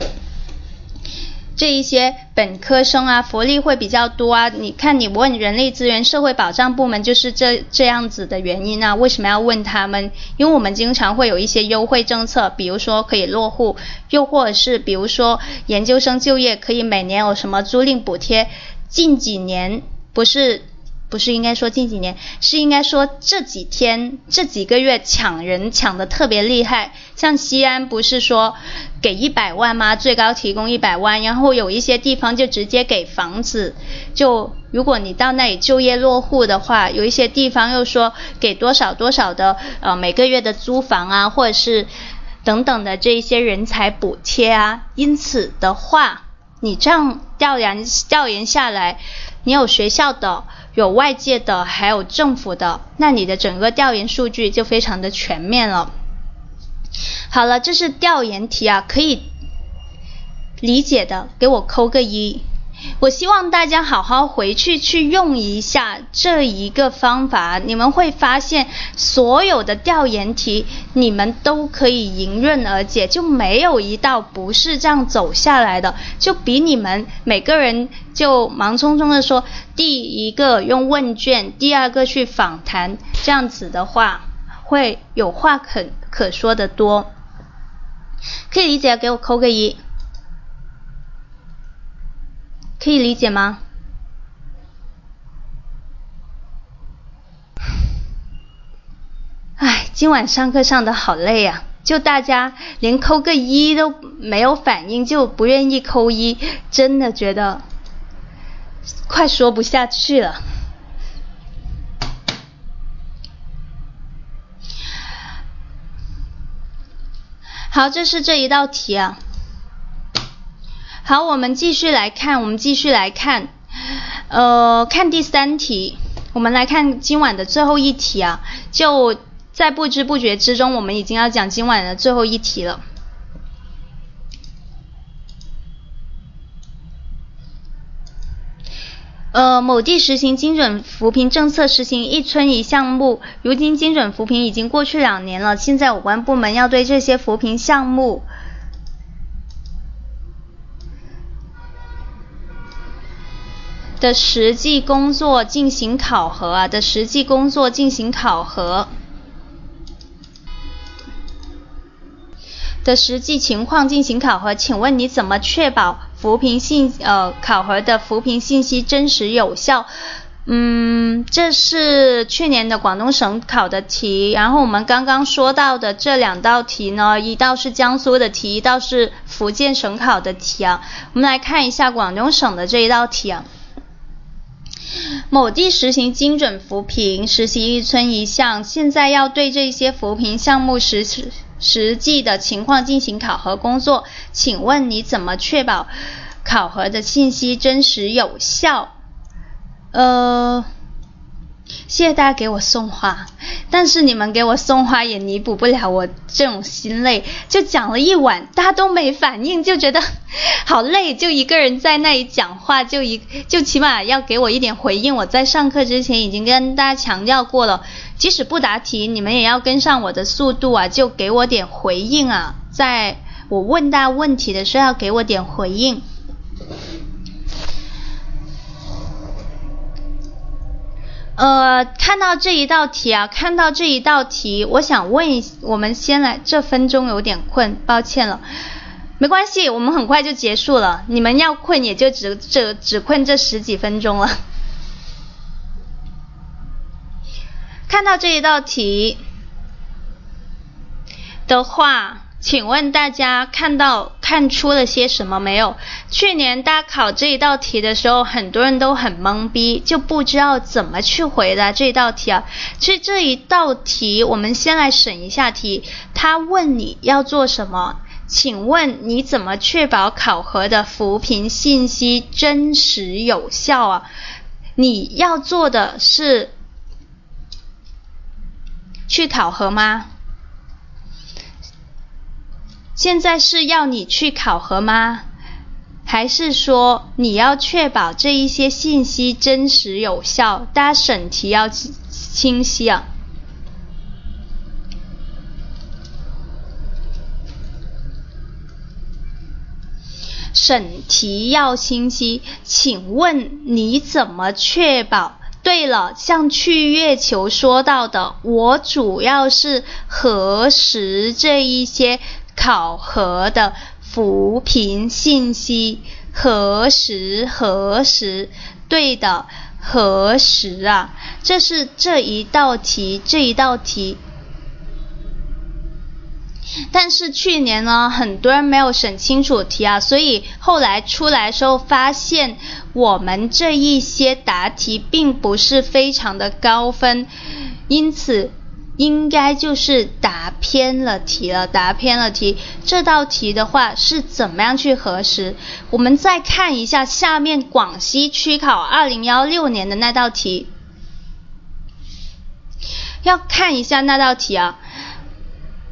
这一些本科生啊，福利会比较多啊。你看，你问人力资源社会保障部门，就是这这样子的原因啊。为什么要问他们？因为我们经常会有一些优惠政策，比如说可以落户，又或者是比如说研究生就业可以每年有什么租赁补贴。近几年不是。不是应该说近几年，是应该说这几天、这几个月抢人抢的特别厉害。像西安不是说给一百万吗？最高提供一百万，然后有一些地方就直接给房子。就如果你到那里就业落户的话，有一些地方又说给多少多少的呃每个月的租房啊，或者是等等的这一些人才补贴啊。因此的话，你这样调研调研下来，你有学校的。有外界的，还有政府的，那你的整个调研数据就非常的全面了。好了，这是调研题啊，可以理解的，给我扣个一。我希望大家好好回去去用一下这一个方法，你们会发现所有的调研题你们都可以迎刃而解，就没有一道不是这样走下来的。就比你们每个人就忙匆匆的说，第一个用问卷，第二个去访谈，这样子的话会有话可可说的多。可以理解，给我扣个一。可以理解吗？唉，今晚上课上的好累呀，就大家连扣个一都没有反应，就不愿意扣一，真的觉得快说不下去了。好，这是这一道题啊。好，我们继续来看，我们继续来看，呃，看第三题。我们来看今晚的最后一题啊，就在不知不觉之中，我们已经要讲今晚的最后一题了。呃，某地实行精准扶贫政策，实行一村一项目。如今精准扶贫已经过去两年了，现在有关部门要对这些扶贫项目。的实际工作进行考核啊，的实际工作进行考核的实际情况进行考核，请问你怎么确保扶贫信呃考核的扶贫信息真实有效？嗯，这是去年的广东省考的题，然后我们刚刚说到的这两道题呢，一道是江苏的题，一道是福建省考的题啊。我们来看一下广东省的这一道题啊。某地实行精准扶贫，实行一村一项，现在要对这些扶贫项目实实际的情况进行考核工作，请问你怎么确保考核的信息真实有效？呃，谢谢大家给我送花，但是你们给我送花也弥补不了我这种心累。就讲了一晚，大家都没反应，就觉得好累，就一个人在那里讲话，就一就起码要给我一点回应。我在上课之前已经跟大家强调过了，即使不答题，你们也要跟上我的速度啊，就给我点回应啊，在我问大家问题的时候要给我点回应。呃，看到这一道题啊，看到这一道题，我想问一，我们先来，这分钟有点困，抱歉了，没关系，我们很快就结束了。你们要困也就只只只困这十几分钟了。看到这一道题的话。请问大家看到看出了些什么没有？去年大家考这一道题的时候，很多人都很懵逼，就不知道怎么去回答这道题啊。所以这一道题，我们先来审一下题。他问你要做什么？请问你怎么确保考核的扶贫信息真实有效啊？你要做的是去考核吗？现在是要你去考核吗？还是说你要确保这一些信息真实有效？大家审题要清晰啊！审题要清晰。请问你怎么确保？对了，像去月球说到的，我主要是核实这一些。考核的扶贫信息核实核实，对的核实啊，这是这一道题这一道题。但是去年呢，很多人没有审清楚题啊，所以后来出来时候发现，我们这一些答题并不是非常的高分，因此。应该就是答偏了题了，答偏了题。这道题的话是怎么样去核实？我们再看一下下面广西区考二零幺六年的那道题，要看一下那道题啊。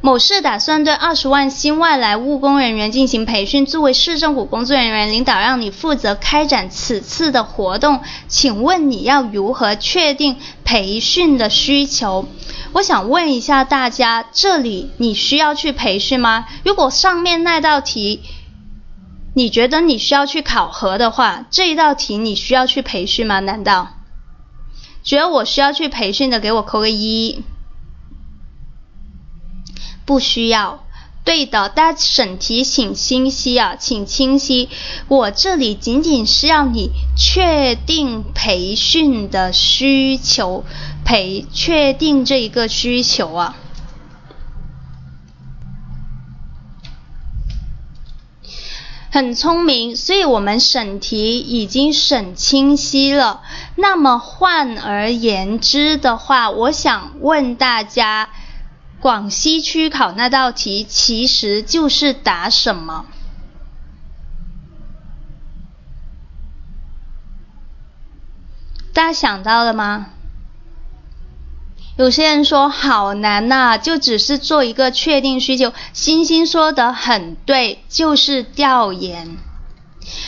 某市打算对二十万新外来务工人员进行培训，作为市政府工作人员，领导让你负责开展此次的活动，请问你要如何确定培训的需求？我想问一下大家，这里你需要去培训吗？如果上面那道题，你觉得你需要去考核的话，这一道题你需要去培训吗？难道觉得我需要去培训的，给我扣个一。不需要，对的，大家审题请清晰啊，请清晰。我这里仅仅是要你确定培训的需求，培确定这一个需求啊。很聪明，所以我们审题已经审清晰了。那么换而言之的话，我想问大家。广西区考那道题其实就是答什么？大家想到了吗？有些人说好难呐，就只是做一个确定需求。星星说的很对，就是调研，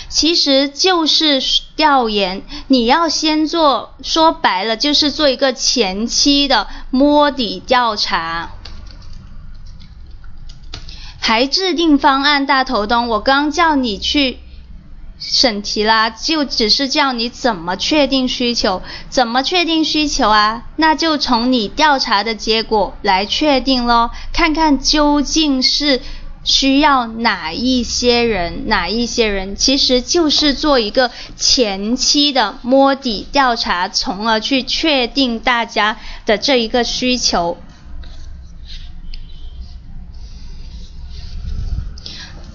其实就是调研。你要先做，说白了就是做一个前期的摸底调查。还制定方案，大头东，我刚叫你去审题啦，就只是叫你怎么确定需求，怎么确定需求啊？那就从你调查的结果来确定咯，看看究竟是需要哪一些人，哪一些人，其实就是做一个前期的摸底调查，从而去确定大家的这一个需求。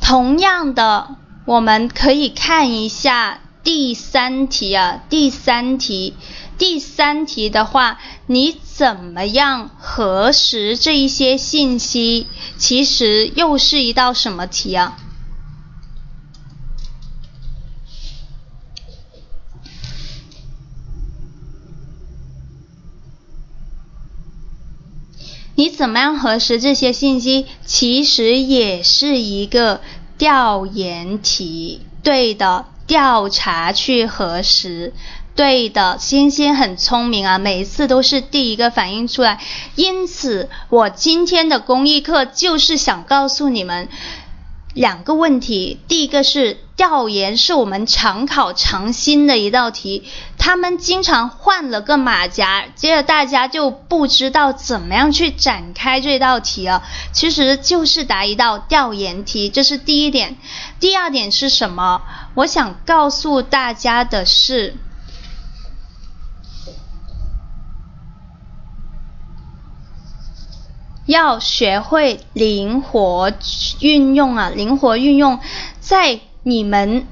同样的，我们可以看一下第三题啊，第三题，第三题的话，你怎么样核实这一些信息？其实又是一道什么题啊？你怎么样核实这些信息？其实也是一个调研题，对的，调查去核实。对的，星星很聪明啊，每一次都是第一个反应出来。因此，我今天的公益课就是想告诉你们两个问题。第一个是调研是我们常考常新的一道题，他们经常换了个马甲，接着大家就不知道怎么样去展开这道题了。其实就是答一道调研题，这是第一点。第二点是什么？我想告诉大家的是。要学会灵活运用啊，灵活运用，在你们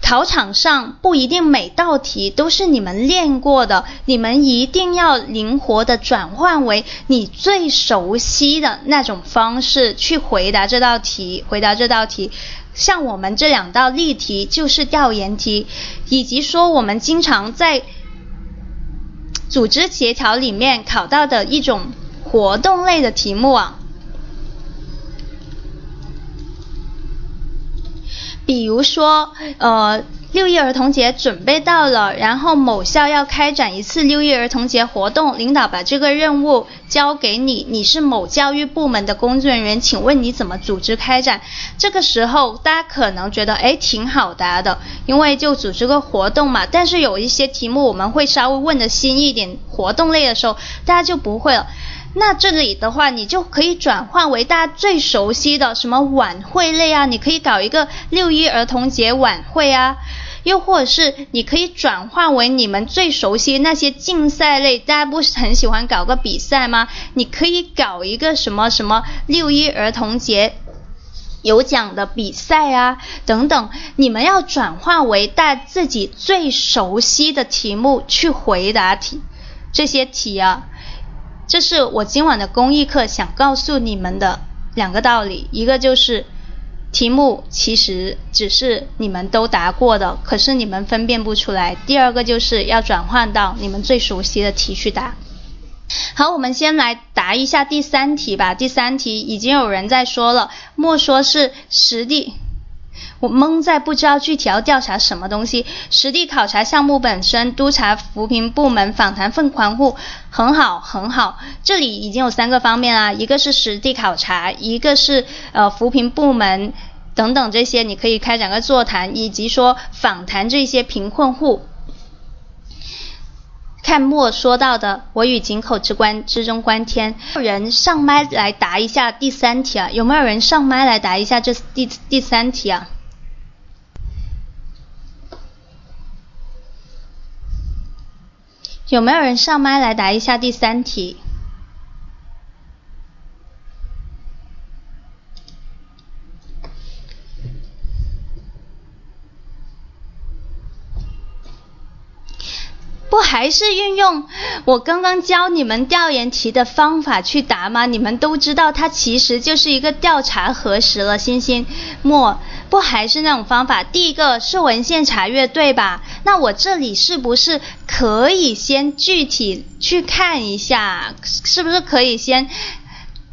考场上不一定每道题都是你们练过的，你们一定要灵活的转换为你最熟悉的那种方式去回答这道题，回答这道题。像我们这两道例题就是调研题，以及说我们经常在组织协调里面考到的一种。活动类的题目啊，比如说，呃，六一儿童节准备到了，然后某校要开展一次六一儿童节活动，领导把这个任务交给你，你是某教育部门的工作人员，请问你怎么组织开展？这个时候大家可能觉得，哎，挺好答的，因为就组织个活动嘛。但是有一些题目我们会稍微问的新一点，活动类的时候，大家就不会了。那这里的话，你就可以转换为大家最熟悉的什么晚会类啊，你可以搞一个六一儿童节晚会啊，又或者是你可以转换为你们最熟悉那些竞赛类，大家不是很喜欢搞个比赛吗？你可以搞一个什么什么六一儿童节有奖的比赛啊，等等，你们要转换为大自己最熟悉的题目去回答题，这些题啊。这是我今晚的公益课想告诉你们的两个道理，一个就是题目其实只是你们都答过的，可是你们分辨不出来；第二个就是要转换到你们最熟悉的题去答。好，我们先来答一下第三题吧。第三题已经有人在说了，莫说是实地。我懵在不知道具体要调查什么东西。实地考察项目本身，督查扶贫部门，访谈奉还户，很好很好。这里已经有三个方面啦，一个是实地考察，一个是呃扶贫部门等等这些，你可以开展个座谈，以及说访谈这些贫困户。看莫说到的，我与井口之关之中观天。有人上麦来答一下第三题啊？有没有人上麦来答一下这第第三题啊？有没有人上麦来答一下第三题？不还是运用我刚刚教你们调研题的方法去答吗？你们都知道它其实就是一个调查核实了，星星莫。不还是那种方法？第一个是文献查阅，对吧？那我这里是不是可以先具体去看一下？是不是可以先？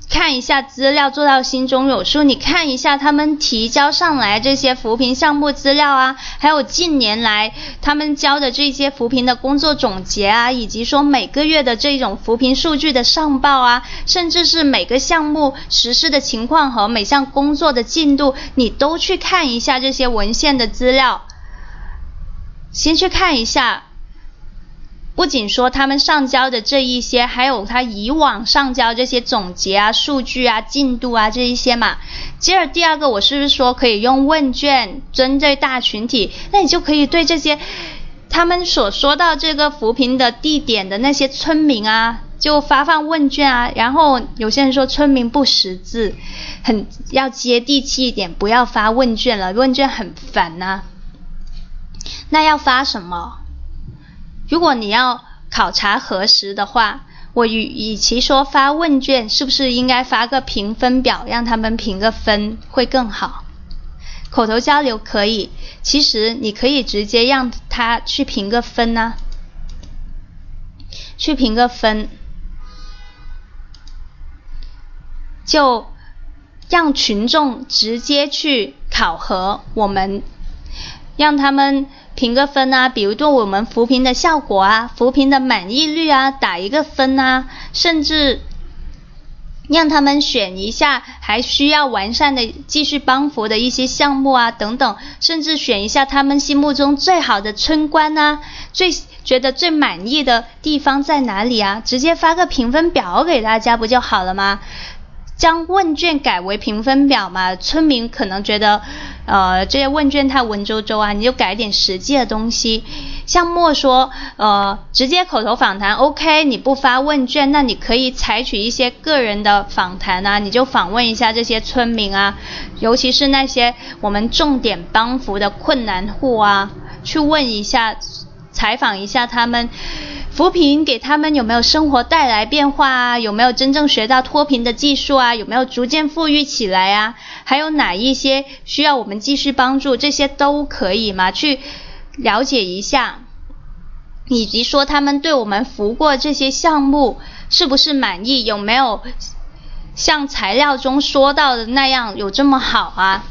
看一下资料，做到心中有数。你看一下他们提交上来这些扶贫项目资料啊，还有近年来他们交的这些扶贫的工作总结啊，以及说每个月的这种扶贫数据的上报啊，甚至是每个项目实施的情况和每项工作的进度，你都去看一下这些文献的资料，先去看一下。不仅说他们上交的这一些，还有他以往上交这些总结啊、数据啊、进度啊这一些嘛。接着第二个，我是不是说可以用问卷针对大群体？那你就可以对这些他们所说到这个扶贫的地点的那些村民啊，就发放问卷啊。然后有些人说村民不识字，很要接地气一点，不要发问卷了，问卷很烦呐。那要发什么？如果你要考察核实的话，我与与其说发问卷，是不是应该发个评分表，让他们评个分会更好？口头交流可以，其实你可以直接让他去评个分呢，去评个分。就让群众直接去考核我们，让他们评个分啊，比如对我们扶贫的效果啊、扶贫的满意率啊打一个分啊，甚至。让他们选一下还需要完善的继续帮扶的一些项目啊，等等，甚至选一下他们心目中最好的村官啊，最觉得最满意的地方在哪里啊？直接发个评分表给大家不就好了吗？将问卷改为评分表嘛，村民可能觉得，呃，这些问卷太文绉绉啊，你就改点实际的东西。像莫说，呃，直接口头访谈 OK，你不发问卷，那你可以采取一些个人的访谈啊，你就访问一下这些村民啊，尤其是那些我们重点帮扶的困难户啊，去问一下，采访一下他们。扶贫给他们有没有生活带来变化啊？有没有真正学到脱贫的技术啊？有没有逐渐富裕起来啊？还有哪一些需要我们继续帮助？这些都可以吗？去了解一下，以及说他们对我们扶过这些项目是不是满意？有没有像材料中说到的那样有这么好啊？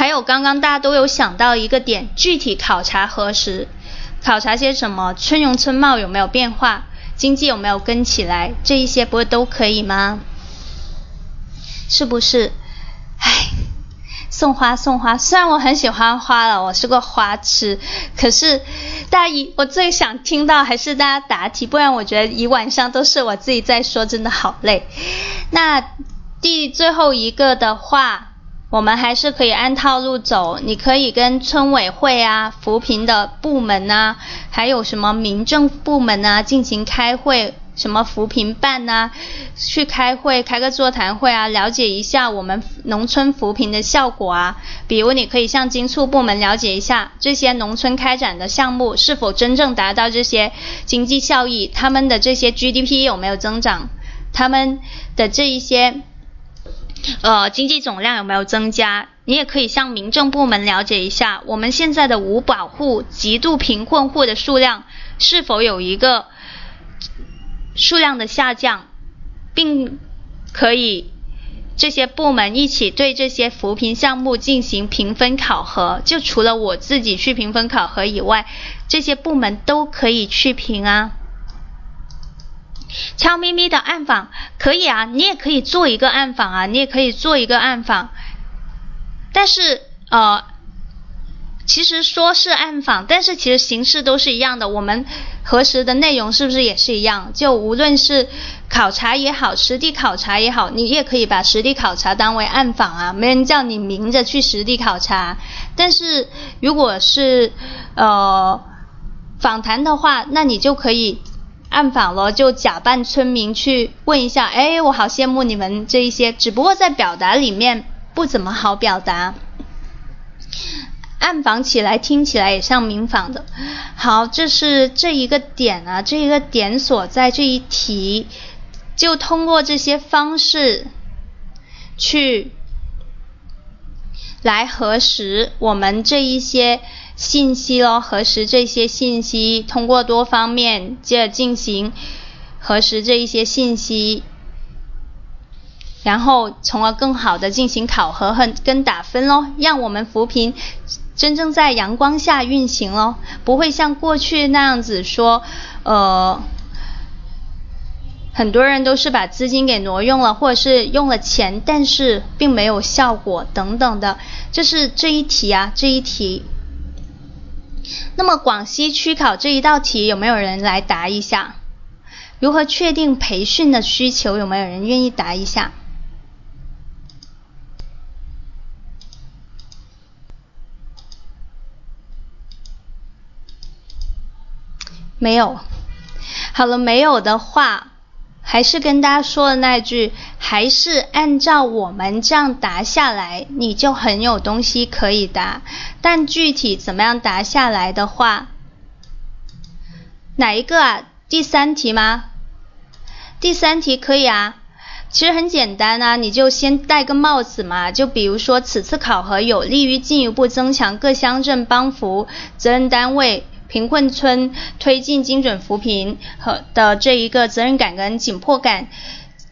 还有刚刚大家都有想到一个点，具体考察核实。考察些什么？村容村貌有没有变化？经济有没有跟起来？这一些不是都可以吗？是不是？唉，送花送花，虽然我很喜欢花了，我是个花痴，可是大家一我最想听到还是大家答题，不然我觉得一晚上都是我自己在说，真的好累。那第最后一个的话。我们还是可以按套路走，你可以跟村委会啊、扶贫的部门啊，还有什么民政部门啊进行开会，什么扶贫办呐，去开会，开个座谈会啊，了解一下我们农村扶贫的效果啊。比如你可以向经促部门了解一下这些农村开展的项目是否真正达到这些经济效益，他们的这些 GDP 有没有增长，他们的这一些。呃，经济总量有没有增加？你也可以向民政部门了解一下，我们现在的无保户、极度贫困户的数量是否有一个数量的下降，并可以这些部门一起对这些扶贫项目进行评分考核。就除了我自己去评分考核以外，这些部门都可以去评啊。悄咪咪的暗访可以啊，你也可以做一个暗访啊，你也可以做一个暗访。但是呃，其实说是暗访，但是其实形式都是一样的。我们核实的内容是不是也是一样？就无论是考察也好，实地考察也好，你也可以把实地考察当为暗访啊，没人叫你明着去实地考察。但是如果是呃访谈的话，那你就可以。暗访了，就假扮村民去问一下，哎，我好羡慕你们这一些，只不过在表达里面不怎么好表达。暗访起来听起来也像明访的。好，这是这一个点啊，这一个点所在这一题，就通过这些方式去来核实我们这一些。信息咯，核实这些信息，通过多方面接着进行核实这一些信息，然后从而更好的进行考核和跟打分咯，让我们扶贫真正在阳光下运行咯，不会像过去那样子说，呃，很多人都是把资金给挪用了，或者是用了钱，但是并没有效果等等的，这是这一题啊，这一题。那么广西区考这一道题有没有人来答一下？如何确定培训的需求？有没有人愿意答一下？没有。好了，没有的话。还是跟大家说的那句，还是按照我们这样答下来，你就很有东西可以答。但具体怎么样答下来的话，哪一个啊？第三题吗？第三题可以啊。其实很简单啊，你就先戴个帽子嘛。就比如说，此次考核有利于进一步增强各乡镇帮扶责任单位。贫困村推进精准扶贫和的这一个责任感跟紧迫感，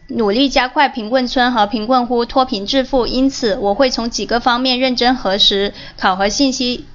努力加快贫困村和贫困户脱贫致富，因此我会从几个方面认真核实考核信息。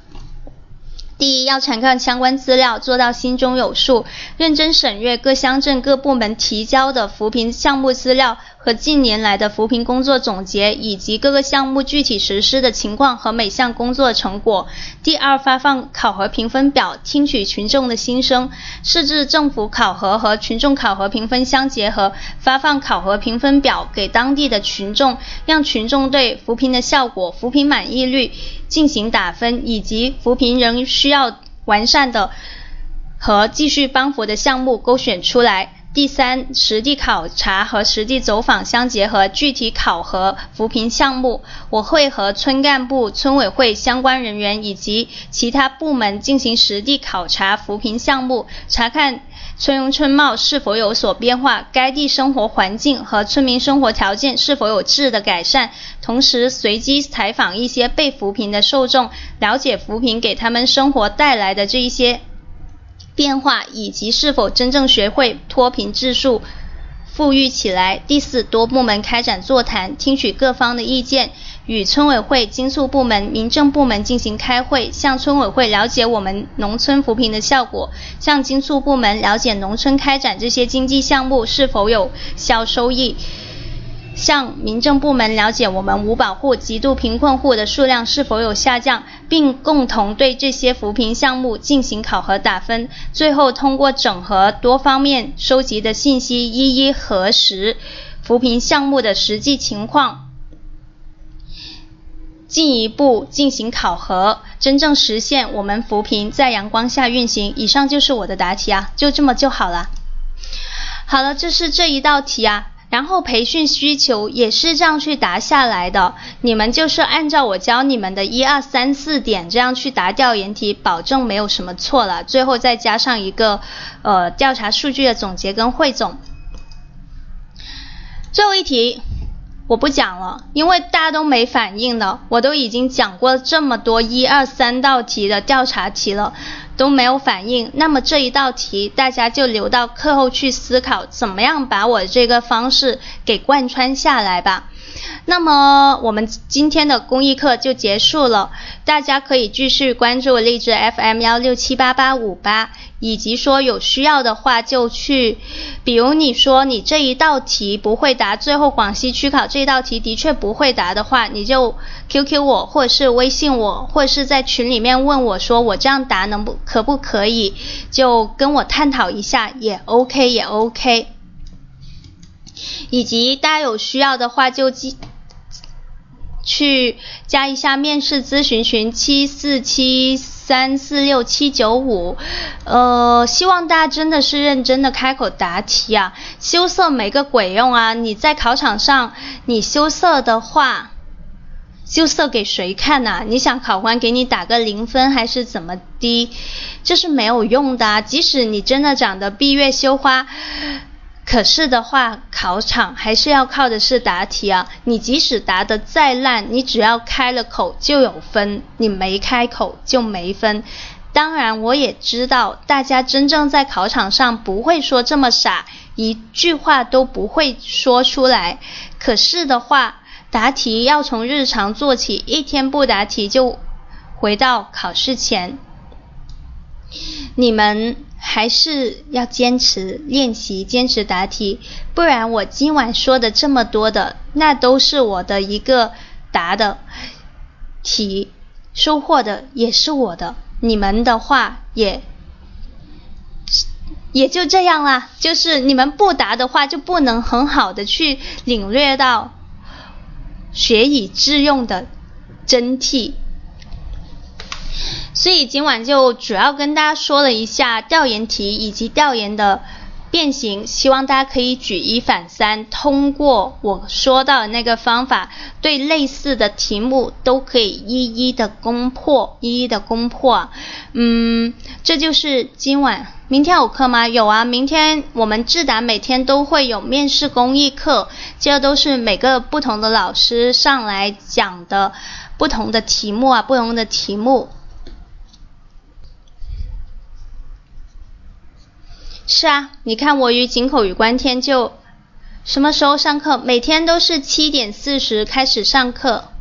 第一，要查看相关资料，做到心中有数，认真审阅各乡镇各部门提交的扶贫项目资料。和近年来的扶贫工作总结，以及各个项目具体实施的情况和每项工作成果。第二，发放考核评分表，听取群众的心声。市至政府考核和群众考核评分相结合，发放考核评分表给当地的群众，让群众对扶贫的效果、扶贫满意率进行打分，以及扶贫仍需要完善的和继续帮扶的项目勾选出来。第三，实地考察和实地走访相结合，具体考核扶贫项目。我会和村干部、村委会相关人员以及其他部门进行实地考察扶贫项目，查看村容村貌是否有所变化，该地生活环境和村民生活条件是否有质的改善。同时，随机采访一些被扶贫的受众，了解扶贫给他们生活带来的这一些。变化以及是否真正学会脱贫致富、富裕起来。第四，多部门开展座谈，听取各方的意见，与村委会、经促部门、民政部门进行开会，向村委会了解我们农村扶贫的效果，向经促部门了解农村开展这些经济项目是否有效收益。向民政部门了解我们五保户、极度贫困户的数量是否有下降，并共同对这些扶贫项目进行考核打分。最后，通过整合多方面收集的信息，一一核实扶贫项目的实际情况，进一步进行考核，真正实现我们扶贫在阳光下运行。以上就是我的答题啊，就这么就好了。好了，这是这一道题啊。然后培训需求也是这样去答下来的，你们就是按照我教你们的一二三四点这样去答调研题，保证没有什么错了。最后再加上一个呃调查数据的总结跟汇总。最后一题我不讲了，因为大家都没反应的，我都已经讲过这么多一二三道题的调查题了。都没有反应，那么这一道题大家就留到课后去思考，怎么样把我这个方式给贯穿下来吧。那么我们今天的公益课就结束了，大家可以继续关注励志 FM 幺六七八八五八。以及说有需要的话就去，比如你说你这一道题不会答，最后广西区考这一道题的确不会答的话，你就 QQ 我或者是微信我，或者是在群里面问我说我这样答能不可不可以，就跟我探讨一下也 OK 也 OK。以及大家有需要的话就记去加一下面试咨询群七四七。三四六七九五，呃，希望大家真的是认真的开口答题啊，羞涩没个鬼用啊！你在考场上你羞涩的话，羞涩给谁看呐？你想考官给你打个零分还是怎么的？这是没有用的，即使你真的长得闭月羞花。可是的话，考场还是要靠的是答题啊。你即使答得再烂，你只要开了口就有分，你没开口就没分。当然，我也知道大家真正在考场上不会说这么傻，一句话都不会说出来。可是的话，答题要从日常做起，一天不答题就回到考试前。你们。还是要坚持练习，坚持答题，不然我今晚说的这么多的，那都是我的一个答的题，收获的也是我的，你们的话也也就这样啦。就是你们不答的话，就不能很好的去领略到学以致用的真谛。所以今晚就主要跟大家说了一下调研题以及调研的变形，希望大家可以举一反三，通过我说到的那个方法，对类似的题目都可以一一的攻破，一一的攻破。嗯，这就是今晚。明天有课吗？有啊，明天我们智达每天都会有面试公益课，这都是每个不同的老师上来讲的不同的题目啊，不同的题目。是啊，你看我与井口与关天就什么时候上课？每天都是七点四十开始上课。